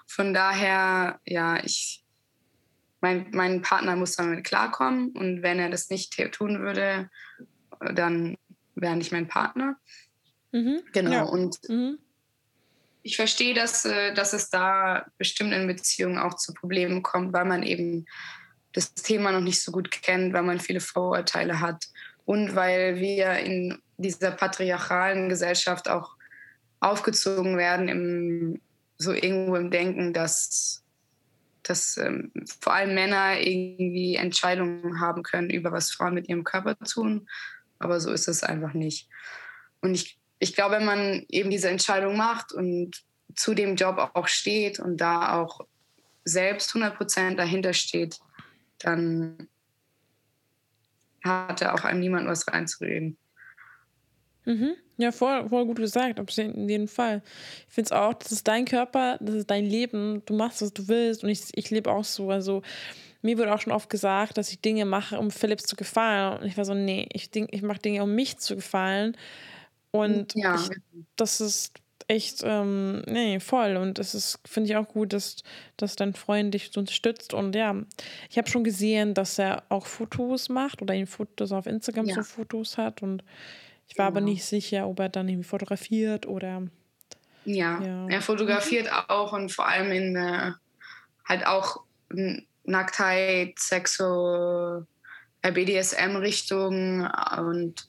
Von daher, ja, ich mein, mein Partner muss damit klarkommen und wenn er das nicht tun würde, dann wäre nicht mein Partner. Mhm. Genau. Ja. Und mhm. Ich verstehe, dass, äh, dass es da bestimmt in Beziehungen auch zu Problemen kommt, weil man eben das Thema noch nicht so gut kennt, weil man viele Vorurteile hat und weil wir in dieser patriarchalen Gesellschaft auch aufgezogen werden, im, so irgendwo im Denken, dass, dass ähm, vor allem Männer irgendwie Entscheidungen haben können über was Frauen mit ihrem Körper tun. Aber so ist es einfach nicht. Und ich, ich glaube, wenn man eben diese Entscheidung macht und zu dem Job auch steht und da auch selbst 100 Prozent dahinter steht, dann hatte auch einem niemand was reinzureden. Mhm. Ja, voll, voll gut gesagt, auf jeden Fall. Ich finde es auch, das ist dein Körper, das ist dein Leben, du machst, was du willst und ich, ich lebe auch so. Also mir wurde auch schon oft gesagt, dass ich Dinge mache, um Philips zu gefallen. Und ich war so, nee, ich, ich mache Dinge, um mich zu gefallen. Und ja. ich, das ist echt, ähm, nee, voll. Und es ist, finde ich auch gut, dass, dass dein Freund dich so unterstützt. Und ja, ich habe schon gesehen, dass er auch Fotos macht oder ihn Fotos auf Instagram ja. so Fotos hat. Und ich war genau. aber nicht sicher, ob er dann irgendwie fotografiert oder. Ja, ja. er fotografiert mhm. auch und vor allem in äh, halt auch Nacktheit, Sexo, äh, BDSM-Richtung und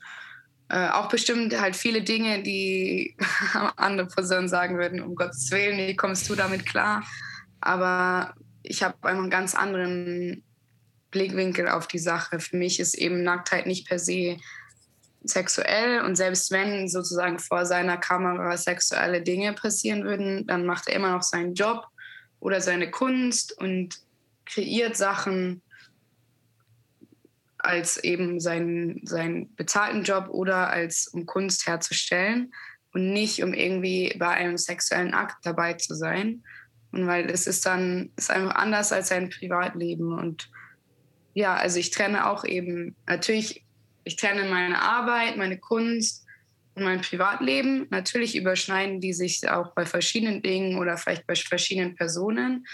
äh, auch bestimmt halt viele Dinge, die andere Personen sagen würden, um Gottes Willen, wie kommst du damit klar? Aber ich habe einen ganz anderen Blickwinkel auf die Sache. Für mich ist eben Nacktheit nicht per se sexuell und selbst wenn sozusagen vor seiner Kamera sexuelle Dinge passieren würden, dann macht er immer noch seinen Job oder seine Kunst und kreiert Sachen, als eben seinen, seinen bezahlten Job oder als um Kunst herzustellen und nicht um irgendwie bei einem sexuellen Akt dabei zu sein. Und weil es ist dann ist einfach anders als sein Privatleben. Und ja, also ich trenne auch eben, natürlich, ich trenne meine Arbeit, meine Kunst und mein Privatleben. Natürlich überschneiden die sich auch bei verschiedenen Dingen oder vielleicht bei verschiedenen Personen.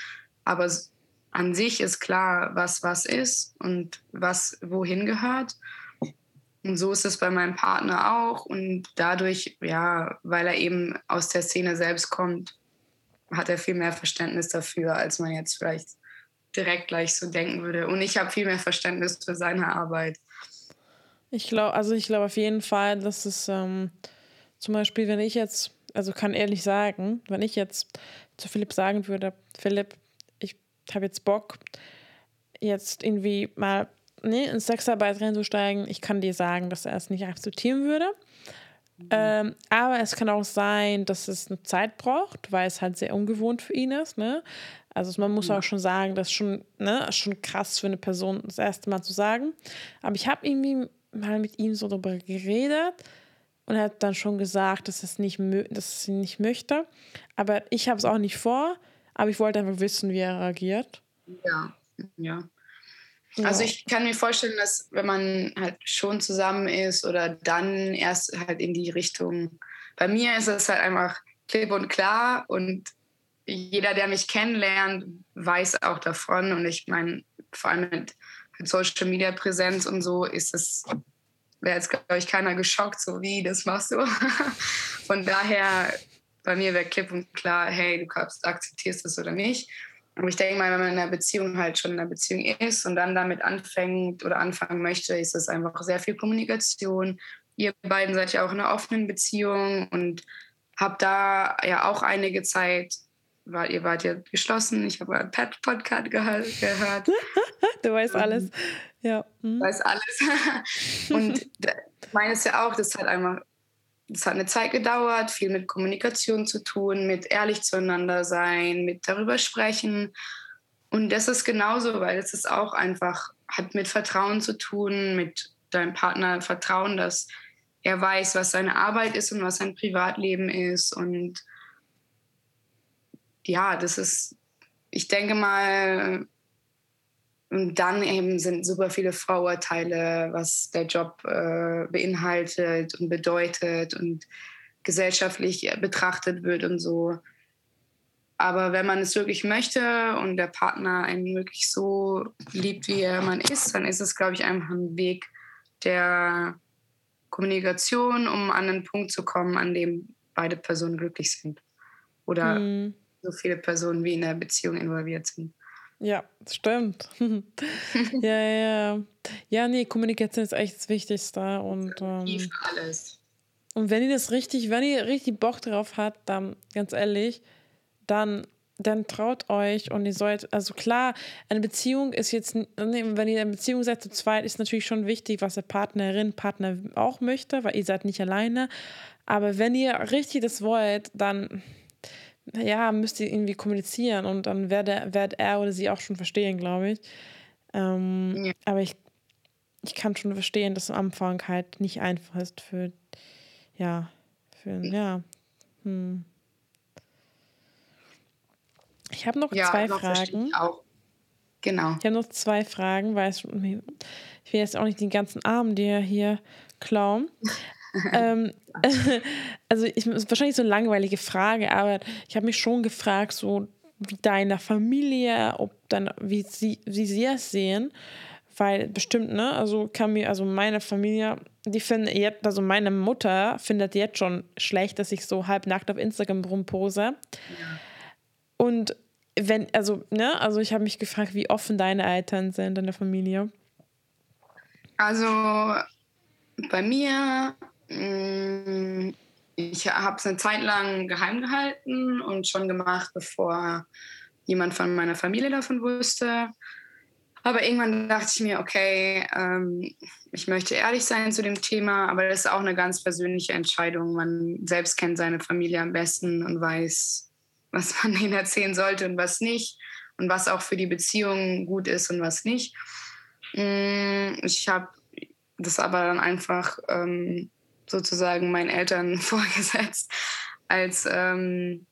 Aber an sich ist klar, was was ist und was wohin gehört. Und so ist es bei meinem Partner auch. Und dadurch, ja, weil er eben aus der Szene selbst kommt, hat er viel mehr Verständnis dafür, als man jetzt vielleicht direkt gleich so denken würde. Und ich habe viel mehr Verständnis für seine Arbeit. Ich glaube, also ich glaube auf jeden Fall, dass es ähm, zum Beispiel, wenn ich jetzt, also kann ehrlich sagen, wenn ich jetzt zu Philipp sagen würde, Philipp, habe jetzt Bock, jetzt irgendwie mal ne, in Sexarbeit reinzusteigen. Ich kann dir sagen, dass er es nicht akzeptieren würde. Mhm. Ähm, aber es kann auch sein, dass es eine Zeit braucht, weil es halt sehr ungewohnt für ihn ist. Ne? Also man muss mhm. auch schon sagen, das ist schon, ne, schon krass für eine Person, das erste Mal zu sagen. Aber ich habe irgendwie mal mit ihm so darüber geredet und er hat dann schon gesagt, dass es nicht, dass es nicht möchte. Aber ich habe es auch nicht vor. Aber ich wollte einfach wissen, wie er reagiert. Ja, ja. Also ich kann mir vorstellen, dass wenn man halt schon zusammen ist oder dann erst halt in die Richtung. Bei mir ist es halt einfach klipp und klar und jeder, der mich kennenlernt, weiß auch davon. Und ich meine, vor allem mit, mit Social Media Präsenz und so ist es, wäre jetzt, glaube ich, keiner geschockt, so wie, das machst du. Von daher bei mir wäre klipp und klar, hey, du akzeptierst es oder nicht. Aber ich denke mal, wenn man in einer Beziehung halt schon in einer Beziehung ist und dann damit anfängt oder anfangen möchte, ist es einfach sehr viel Kommunikation. Ihr beiden seid ja auch in einer offenen Beziehung und habt da ja auch einige Zeit, weil ihr wart ja geschlossen. Ich habe einen Pet-Podcast gehört. du weißt alles. Ja. Mhm. Weiß alles. und ich meine es ja auch, das ist halt einfach es hat eine Zeit gedauert, viel mit Kommunikation zu tun, mit ehrlich zueinander sein, mit darüber sprechen. Und das ist genauso, weil es ist auch einfach, hat mit Vertrauen zu tun, mit deinem Partner Vertrauen, dass er weiß, was seine Arbeit ist und was sein Privatleben ist. Und ja, das ist, ich denke mal, dann eben sind super viele Vorurteile, was der Job äh, beinhaltet und bedeutet und gesellschaftlich betrachtet wird und so. Aber wenn man es wirklich möchte und der Partner einen wirklich so liebt, wie er man ist, dann ist es, glaube ich, einfach ein Weg der Kommunikation, um an einen Punkt zu kommen, an dem beide Personen glücklich sind. Oder mhm. so viele Personen wie in der Beziehung involviert sind. Ja, stimmt. ja, ja, ja. Ja, nee, Kommunikation ist echt das Wichtigste. Und, ähm, alles. Und wenn ihr das richtig, wenn ihr richtig Bock drauf habt, dann, ganz ehrlich, dann, dann traut euch und ihr sollt, also klar, eine Beziehung ist jetzt, wenn ihr in eine Beziehung seid zu zweit, ist natürlich schon wichtig, was der Partnerin, Partner auch möchte, weil ihr seid nicht alleine. Aber wenn ihr richtig das wollt, dann ja, müsst ihr irgendwie kommunizieren und dann werde, wird er oder sie auch schon verstehen, glaube ich. Ähm, ja. Aber ich, ich kann schon verstehen, dass am Anfang halt nicht einfach ist für, ja, für, ja. Hm. Ich habe noch ja, zwei Fragen. Auch. Genau. Ich habe noch zwei Fragen, weil ich will jetzt auch nicht den ganzen Abend dir hier klauen. ähm, also ich, ist wahrscheinlich so eine langweilige Frage, aber ich habe mich schon gefragt, so wie deine Familie, ob dann, wie sie, wie sie es sehen. Weil bestimmt, ne, also kann mir, also meine Familie, die finden jetzt, also meine Mutter findet jetzt schon schlecht, dass ich so halbnackt auf Instagram rumpose. Ja. Und wenn, also, ne, also ich habe mich gefragt, wie offen deine Eltern sind, deine Familie. Also bei mir ich habe es eine Zeit lang geheim gehalten und schon gemacht, bevor jemand von meiner Familie davon wusste. Aber irgendwann dachte ich mir, okay, ähm, ich möchte ehrlich sein zu dem Thema, aber das ist auch eine ganz persönliche Entscheidung. Man selbst kennt seine Familie am besten und weiß, was man ihnen erzählen sollte und was nicht und was auch für die Beziehung gut ist und was nicht. Mm, ich habe das aber dann einfach ähm, sozusagen meinen Eltern vorgesetzt als, ähm,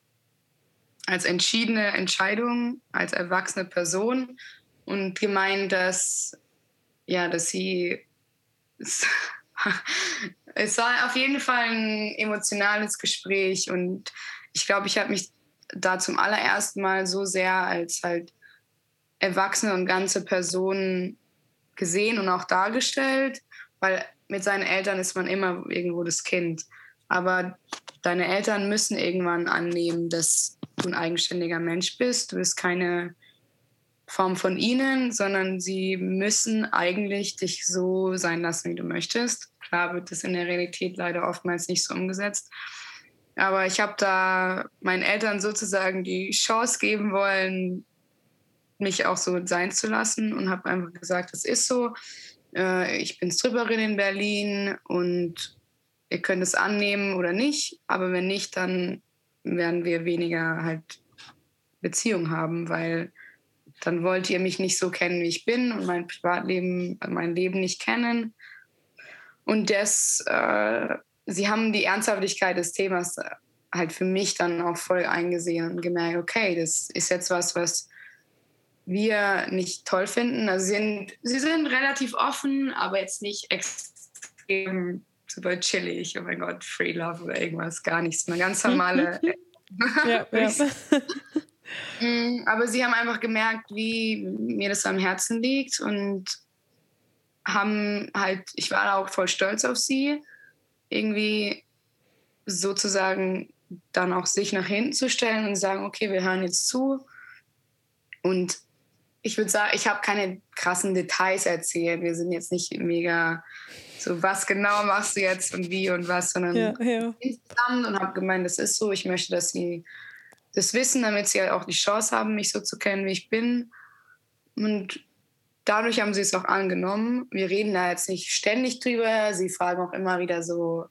als entschiedene Entscheidung, als erwachsene Person und gemeint, dass, ja, dass sie. es war auf jeden Fall ein emotionales Gespräch und ich glaube, ich habe mich da zum allerersten Mal so sehr als halt erwachsene und ganze Person gesehen und auch dargestellt, weil mit seinen Eltern ist man immer irgendwo das Kind. Aber deine Eltern müssen irgendwann annehmen, dass du ein eigenständiger Mensch bist. Du bist keine Form von ihnen, sondern sie müssen eigentlich dich so sein lassen, wie du möchtest. Klar wird das in der Realität leider oftmals nicht so umgesetzt. Aber ich habe da meinen Eltern sozusagen die Chance geben wollen, mich auch so sein zu lassen und habe einfach gesagt, es ist so. Äh, ich bin Stripperin in Berlin und ihr könnt es annehmen oder nicht. Aber wenn nicht, dann werden wir weniger halt Beziehung haben, weil dann wollt ihr mich nicht so kennen, wie ich bin und mein Privatleben, mein Leben nicht kennen. Und das, äh, sie haben die Ernsthaftigkeit des Themas halt für mich dann auch voll eingesehen und gemerkt, okay, das ist jetzt was, was wir nicht toll finden. Also sie sind, sie sind relativ offen, aber jetzt nicht extrem super chillig. Oh mein Gott, Free Love oder irgendwas, gar nichts. Eine ganz normale. ja, ja. Mm, aber sie haben einfach gemerkt, wie mir das am Herzen liegt und haben halt, ich war auch voll stolz auf sie, irgendwie sozusagen dann auch sich nach hinten zu stellen und sagen, okay, wir hören jetzt zu. Und ich würde sagen, ich habe keine krassen Details erzählt. Wir sind jetzt nicht mega so, was genau machst du jetzt und wie und was, sondern ja, ja. zusammen und habe gemeint, das ist so. Ich möchte, dass sie das wissen, damit sie halt auch die Chance haben, mich so zu kennen, wie ich bin. Und dadurch haben sie es auch angenommen. Wir reden da jetzt nicht ständig drüber. Sie fragen auch immer wieder so,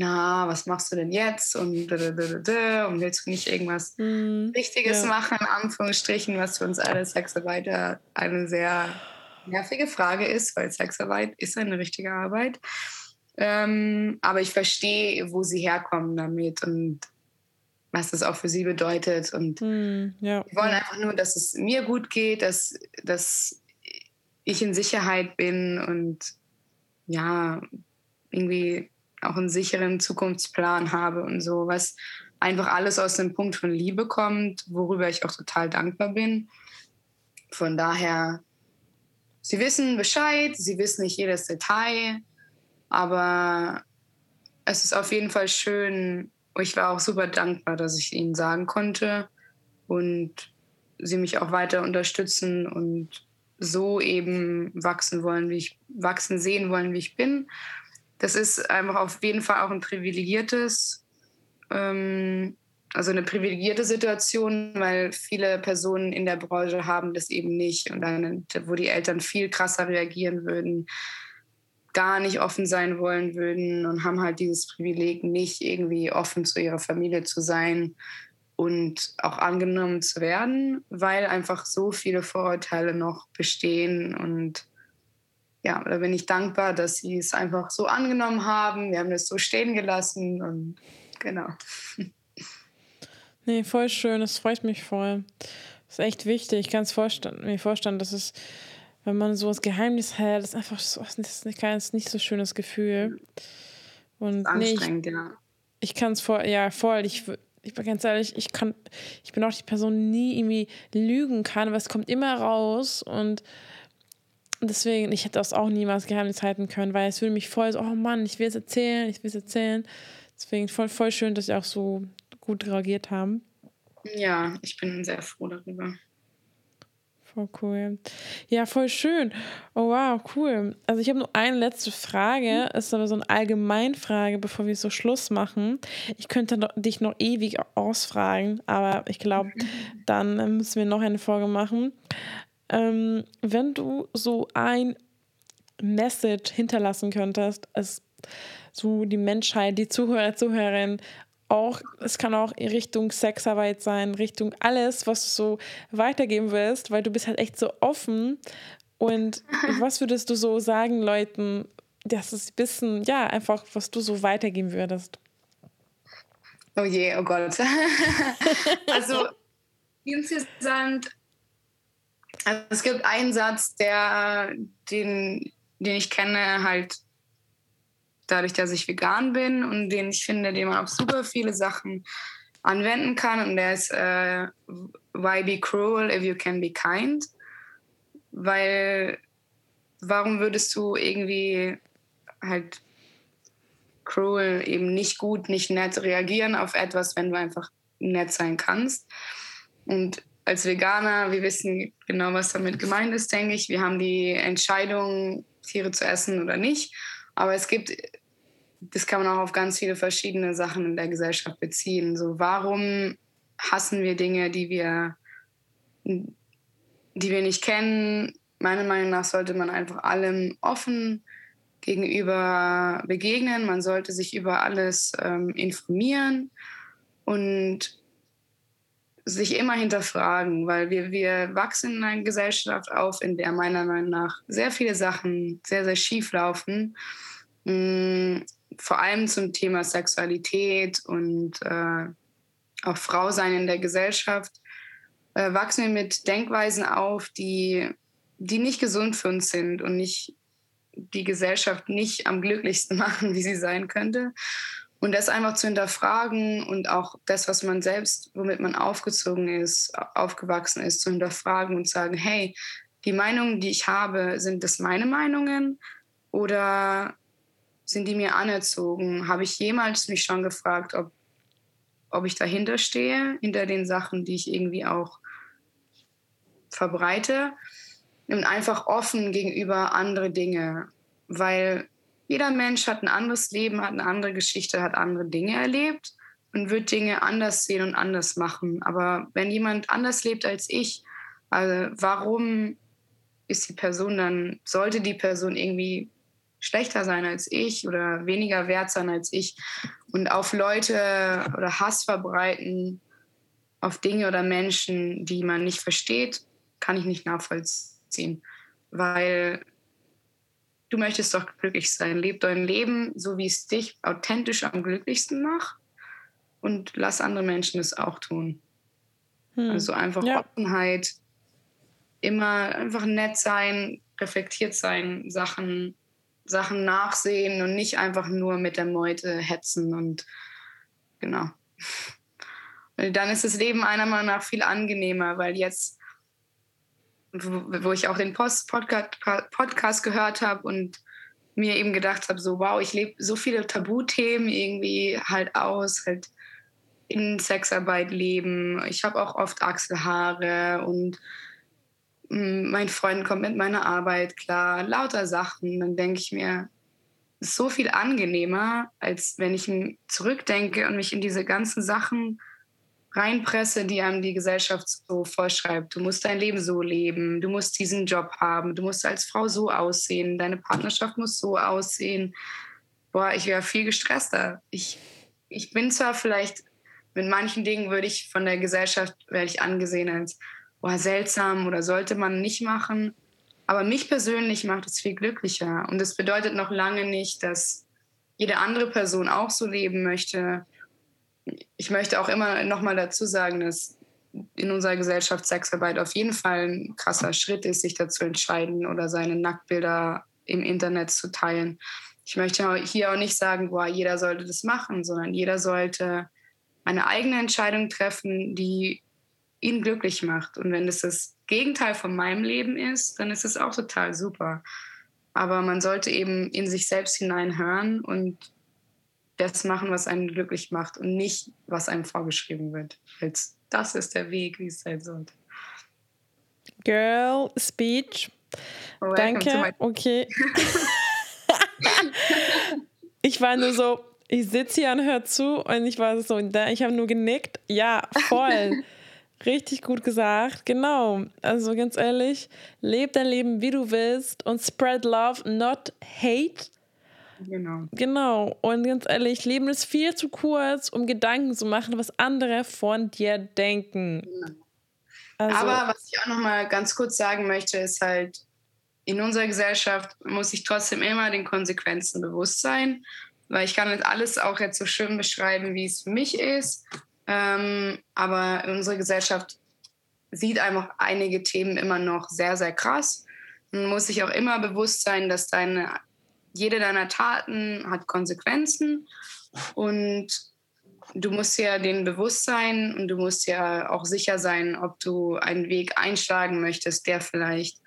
na, was machst du denn jetzt? Und, und willst du nicht irgendwas mm, Richtiges ja. machen, in Anführungsstrichen, was für uns alle Sexarbeiter eine sehr nervige Frage ist, weil Sexarbeit ist eine richtige Arbeit. Ähm, aber ich verstehe, wo sie herkommen damit und was das auch für sie bedeutet. Und mm, ja. wir wollen einfach nur, dass es mir gut geht, dass, dass ich in Sicherheit bin und ja, irgendwie auch einen sicheren Zukunftsplan habe und so, was einfach alles aus dem Punkt von Liebe kommt, worüber ich auch total dankbar bin. Von daher, sie wissen Bescheid, sie wissen nicht jedes Detail, aber es ist auf jeden Fall schön. Ich war auch super dankbar, dass ich ihnen sagen konnte und sie mich auch weiter unterstützen und so eben wachsen wollen, wie ich wachsen sehen wollen, wie ich bin das ist einfach auf jeden Fall auch ein privilegiertes, ähm, also eine privilegierte Situation, weil viele Personen in der Branche haben das eben nicht. Und dann, wo die Eltern viel krasser reagieren würden, gar nicht offen sein wollen würden und haben halt dieses Privileg, nicht irgendwie offen zu ihrer Familie zu sein und auch angenommen zu werden, weil einfach so viele Vorurteile noch bestehen und ja, da bin ich dankbar, dass sie es einfach so angenommen haben. Wir haben es so stehen gelassen und genau. Nee, voll schön, das freut mich voll. Das ist echt wichtig. Ich kann es mir vorstellen, dass es, wenn man so das Geheimnis hält, ist einfach so, das ist nicht, ist nicht so schönes Gefühl. Und nee, ich, ja. ich kann es vor, ja, voll. Ich, ich bin ganz ehrlich, ich kann, ich bin auch die Person, die nie irgendwie lügen kann, aber es kommt immer raus und deswegen, ich hätte das auch niemals Geheimnis halten können, weil es würde mich voll so, oh Mann, ich will es erzählen, ich will es erzählen. Deswegen voll, voll schön, dass sie auch so gut reagiert haben. Ja, ich bin sehr froh darüber. Voll cool. Ja, voll schön. Oh wow, cool. Also ich habe nur eine letzte Frage, mhm. ist aber so eine Allgemeinfrage, bevor wir so Schluss machen. Ich könnte dich noch ewig ausfragen, aber ich glaube, mhm. dann müssen wir noch eine Folge machen. Ähm, wenn du so ein Message hinterlassen könntest, als so die Menschheit, die Zuhörer, Zuhörerinnen, auch, es kann auch in Richtung Sexarbeit sein, Richtung alles, was du so weitergeben willst, weil du bist halt echt so offen. Und was würdest du so sagen, Leuten, das ist ein bisschen, ja, einfach, was du so weitergeben würdest? Oh je, oh Gott. also insgesamt also es gibt einen Satz, der, den, den ich kenne, halt dadurch, dass ich vegan bin und den ich finde, den man auf super viele Sachen anwenden kann. Und der ist äh, Why be cruel if you can be kind? Weil warum würdest du irgendwie halt cruel, eben nicht gut, nicht nett reagieren auf etwas, wenn du einfach nett sein kannst? Und als Veganer, wir wissen genau, was damit gemeint ist, denke ich. Wir haben die Entscheidung, Tiere zu essen oder nicht. Aber es gibt, das kann man auch auf ganz viele verschiedene Sachen in der Gesellschaft beziehen. So, warum hassen wir Dinge, die wir, die wir nicht kennen? Meiner Meinung nach sollte man einfach allem offen gegenüber begegnen. Man sollte sich über alles ähm, informieren und sich immer hinterfragen, weil wir, wir wachsen in einer Gesellschaft auf, in der meiner Meinung nach sehr viele Sachen sehr, sehr schief laufen. Mhm, vor allem zum Thema Sexualität und äh, auch Frau sein in der Gesellschaft, äh, wachsen wir mit Denkweisen auf, die, die nicht gesund für uns sind und nicht die Gesellschaft nicht am glücklichsten machen, wie sie sein könnte. Und das einfach zu hinterfragen und auch das, was man selbst, womit man aufgezogen ist, aufgewachsen ist, zu hinterfragen und sagen, hey, die Meinungen, die ich habe, sind das meine Meinungen oder sind die mir anerzogen? Habe ich jemals mich schon gefragt, ob, ob ich dahinter stehe, hinter den Sachen, die ich irgendwie auch verbreite? Und einfach offen gegenüber andere Dinge, weil jeder Mensch hat ein anderes Leben, hat eine andere Geschichte, hat andere Dinge erlebt und wird Dinge anders sehen und anders machen. Aber wenn jemand anders lebt als ich, also warum ist die Person dann, sollte die Person irgendwie schlechter sein als ich oder weniger wert sein als ich und auf Leute oder Hass verbreiten, auf Dinge oder Menschen, die man nicht versteht, kann ich nicht nachvollziehen. Weil du möchtest doch glücklich sein. Leb dein Leben, so wie es dich authentisch am glücklichsten macht und lass andere Menschen es auch tun. Hm. Also einfach ja. Offenheit, immer einfach nett sein, reflektiert sein, Sachen, Sachen nachsehen und nicht einfach nur mit der Meute hetzen und genau. Und dann ist das Leben einer Meinung nach viel angenehmer, weil jetzt wo, ich auch den Post Podcast, Podcast gehört habe und mir eben gedacht habe, so wow, ich lebe so viele Tabuthemen irgendwie halt aus, halt in Sexarbeit leben. Ich habe auch oft Achselhaare und mm, mein Freund kommt mit meiner Arbeit klar, lauter Sachen. Dann denke ich mir, so viel angenehmer, als wenn ich zurückdenke und mich in diese ganzen Sachen reinpresse, die einem die Gesellschaft so vorschreibt. Du musst dein Leben so leben, du musst diesen Job haben, du musst als Frau so aussehen, deine Partnerschaft muss so aussehen. Boah, ich wäre viel gestresster. Ich, ich bin zwar vielleicht, mit manchen Dingen würde ich von der Gesellschaft, werde ich angesehen als boah, seltsam oder sollte man nicht machen. Aber mich persönlich macht es viel glücklicher. Und das bedeutet noch lange nicht, dass jede andere Person auch so leben möchte. Ich möchte auch immer noch mal dazu sagen, dass in unserer Gesellschaft Sexarbeit auf jeden Fall ein krasser Schritt ist, sich dazu entscheiden oder seine Nacktbilder im Internet zu teilen. Ich möchte hier auch nicht sagen, boah, jeder sollte das machen, sondern jeder sollte eine eigene Entscheidung treffen, die ihn glücklich macht. Und wenn es das Gegenteil von meinem Leben ist, dann ist es auch total super. Aber man sollte eben in sich selbst hineinhören und das machen, was einen glücklich macht und nicht, was einem vorgeschrieben wird. Als das ist der Weg, wie es sein sollte. Girl Speech. Oh, Danke. Okay. ich war nur so, ich sitze hier und höre zu und ich war so, ich habe nur genickt. Ja, voll. Richtig gut gesagt, genau. Also ganz ehrlich, leb dein Leben, wie du willst und spread love, not hate. Genau. Genau. Und ganz ehrlich, Leben ist viel zu kurz, um Gedanken zu machen, was andere von dir denken. Genau. Also, Aber was ich auch noch mal ganz kurz sagen möchte, ist halt, in unserer Gesellschaft muss ich trotzdem immer den Konsequenzen bewusst sein, weil ich kann nicht alles auch jetzt so schön beschreiben, wie es für mich ist. Ähm, aber unsere Gesellschaft sieht einfach einige Themen immer noch sehr, sehr krass. Man muss sich auch immer bewusst sein, dass deine, jede deiner Taten hat Konsequenzen und du musst ja den bewusst sein und du musst ja auch sicher sein, ob du einen Weg einschlagen möchtest, der vielleicht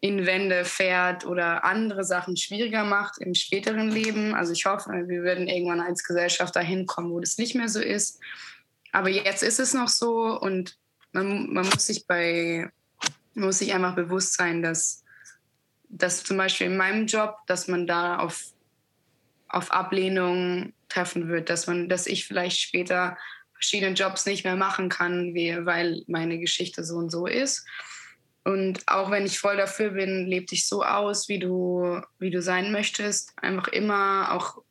in Wände fährt oder andere Sachen schwieriger macht im späteren Leben. Also ich hoffe, wir würden irgendwann als Gesellschaft dahin kommen, wo das nicht mehr so ist. Aber jetzt ist es noch so und man, man muss sich bei muss sich einfach bewusst sein, dass, dass zum Beispiel in meinem Job, dass man da auf, auf Ablehnung treffen wird, dass man, dass ich vielleicht später verschiedene Jobs nicht mehr machen kann, weil meine Geschichte so und so ist. Und auch wenn ich voll dafür bin, lebe dich so aus, wie du, wie du sein möchtest. Einfach immer auch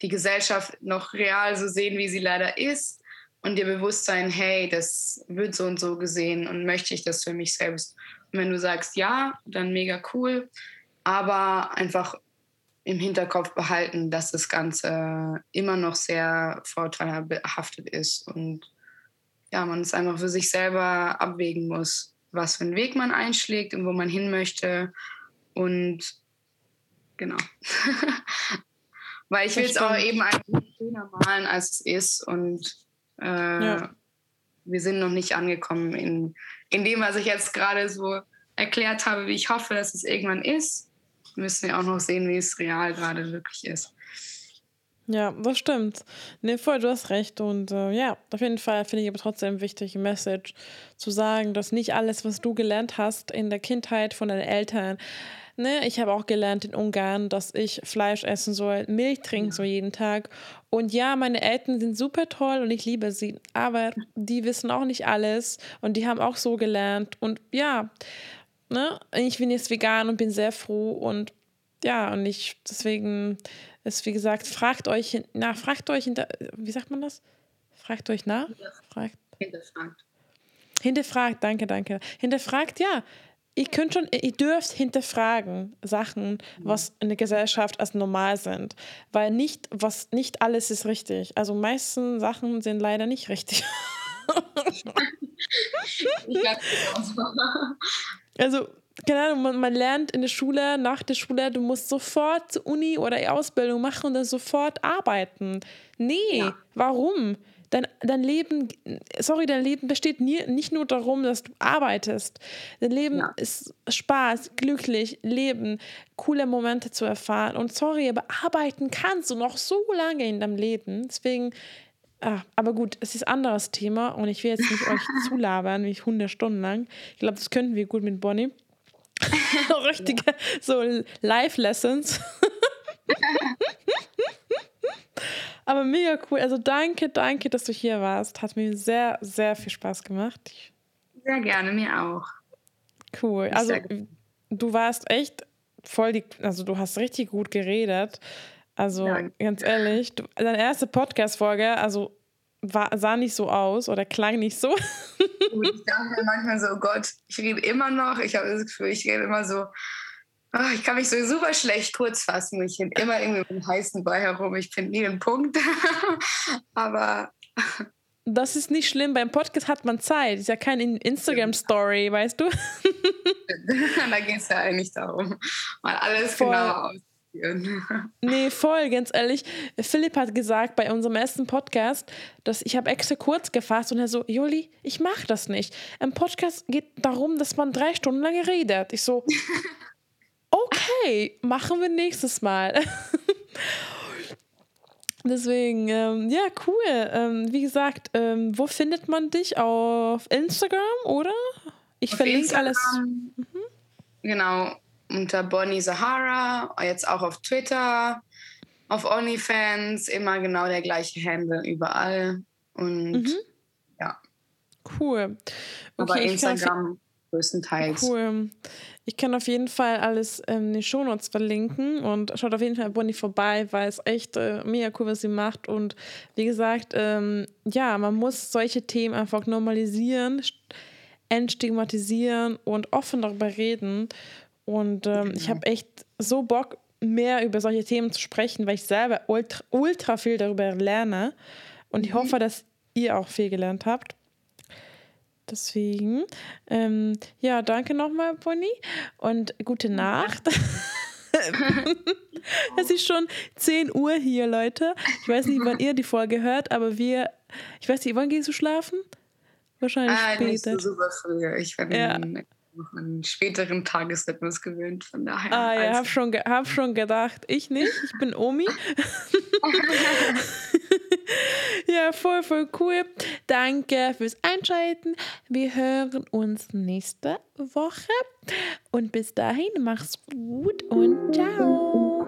die Gesellschaft noch real so sehen, wie sie leider ist. Und dir bewusst sein, hey, das wird so und so gesehen und möchte ich das für mich selbst. Wenn du sagst ja, dann mega cool. Aber einfach im Hinterkopf behalten, dass das Ganze immer noch sehr vorteilbehaftet ist und ja, man es einfach für sich selber abwägen muss was für einen Weg man einschlägt und wo man hin möchte. Und genau. Weil ich will es auch eben einfach schöner malen, als es ist. Und äh, ja. wir sind noch nicht angekommen in, in dem, was ich jetzt gerade so erklärt habe, wie ich hoffe, dass es irgendwann ist. Wir müssen ja auch noch sehen, wie es real gerade wirklich ist. Ja, das stimmt. Nee, voll, du hast recht. Und äh, ja, auf jeden Fall finde ich aber trotzdem wichtig, Message zu sagen, dass nicht alles, was du gelernt hast in der Kindheit von deinen Eltern, ne, ich habe auch gelernt in Ungarn, dass ich Fleisch essen soll, Milch trinken soll jeden Tag. Und ja, meine Eltern sind super toll und ich liebe sie, aber die wissen auch nicht alles und die haben auch so gelernt. Und ja, ne, ich bin jetzt vegan und bin sehr froh und ja, und ich deswegen ist, wie gesagt, fragt euch, na, fragt euch, hinter, wie sagt man das? Fragt euch nach? Fragt. Hinterfragt. Hinterfragt, danke, danke. Hinterfragt, ja. Ihr könnt schon, ihr dürft hinterfragen Sachen, was in der Gesellschaft als normal sind. Weil nicht, was, nicht alles ist richtig. Also meisten Sachen sind leider nicht richtig. also keine Ahnung, man, man, lernt in der Schule, nach der Schule, du musst sofort Uni oder Ausbildung machen und dann sofort arbeiten. Nee, ja. warum? Dein, dein Leben, sorry, dein Leben besteht nie, nicht nur darum, dass du arbeitest. Dein Leben ja. ist Spaß, glücklich, Leben, coole Momente zu erfahren. Und sorry, aber arbeiten kannst du noch so lange in deinem Leben. Deswegen, ah, aber gut, es ist ein anderes Thema und ich will jetzt nicht euch zulabern, wie 100 Stunden lang. Ich glaube, das könnten wir gut mit Bonnie. Richtige, so Live-Lessons. Aber mega cool. Also danke, danke, dass du hier warst. Hat mir sehr, sehr viel Spaß gemacht. Sehr gerne, mir auch. Cool. Also du warst echt voll die, also du hast richtig gut geredet. Also ja. ganz ehrlich, du, deine erste Podcast-Folge, also war, sah nicht so aus oder klang nicht so. ich dachte mir manchmal so, oh Gott, ich rede immer noch. Ich habe das Gefühl, ich rede immer so, oh, ich kann mich so super schlecht kurz fassen. Ich bin immer irgendwie mit dem heißen Brei herum. Ich finde nie einen Punkt. Aber das ist nicht schlimm. Beim Podcast hat man Zeit. Ist ja keine Instagram-Story, weißt du? da geht es ja eigentlich darum, mal alles Voll. genau auszuführen. Nee, voll, ganz ehrlich. Philipp hat gesagt bei unserem ersten Podcast, dass ich habe extra kurz gefasst und er so, Juli, ich mache das nicht. Im Podcast geht darum, dass man drei Stunden lang redet. Ich so, okay, machen wir nächstes Mal. Deswegen, ähm, ja, cool. Ähm, wie gesagt, ähm, wo findet man dich? Auf Instagram, oder? Ich Auf verlinke Instagram, alles. Mhm. Genau, unter Bonnie Sahara, jetzt auch auf Twitter, auf OnlyFans, immer genau der gleiche Handle überall. Und mhm. ja. Cool. Okay, Aber Instagram größtenteils. Cool. Ich kann auf jeden Fall alles ähm, in den Shownotes verlinken und schaut auf jeden Fall Bonnie vorbei, weil es echt äh, mega cool, was sie macht. Und wie gesagt, ähm, ja, man muss solche Themen einfach normalisieren, entstigmatisieren und offen darüber reden. Und ähm, genau. ich habe echt so Bock, mehr über solche Themen zu sprechen, weil ich selber ultra, ultra viel darüber lerne. Und mhm. ich hoffe, dass ihr auch viel gelernt habt. Deswegen, ähm, ja, danke nochmal, Bonnie. Und gute Nacht. es ist schon 10 Uhr hier, Leute. Ich weiß nicht, wann ihr die Folge hört, aber wir, ich weiß nicht, wann gehst du schlafen? Wahrscheinlich ah, später. Nicht so super früh. Ich bin ja. Noch einen späteren Tagesrhythmus gewöhnt, von daher. Ah ja, hab schon, hab schon gedacht. Ich nicht, ich bin Omi. ja, voll, voll cool. Danke fürs Einschalten. Wir hören uns nächste Woche. Und bis dahin, mach's gut und ciao.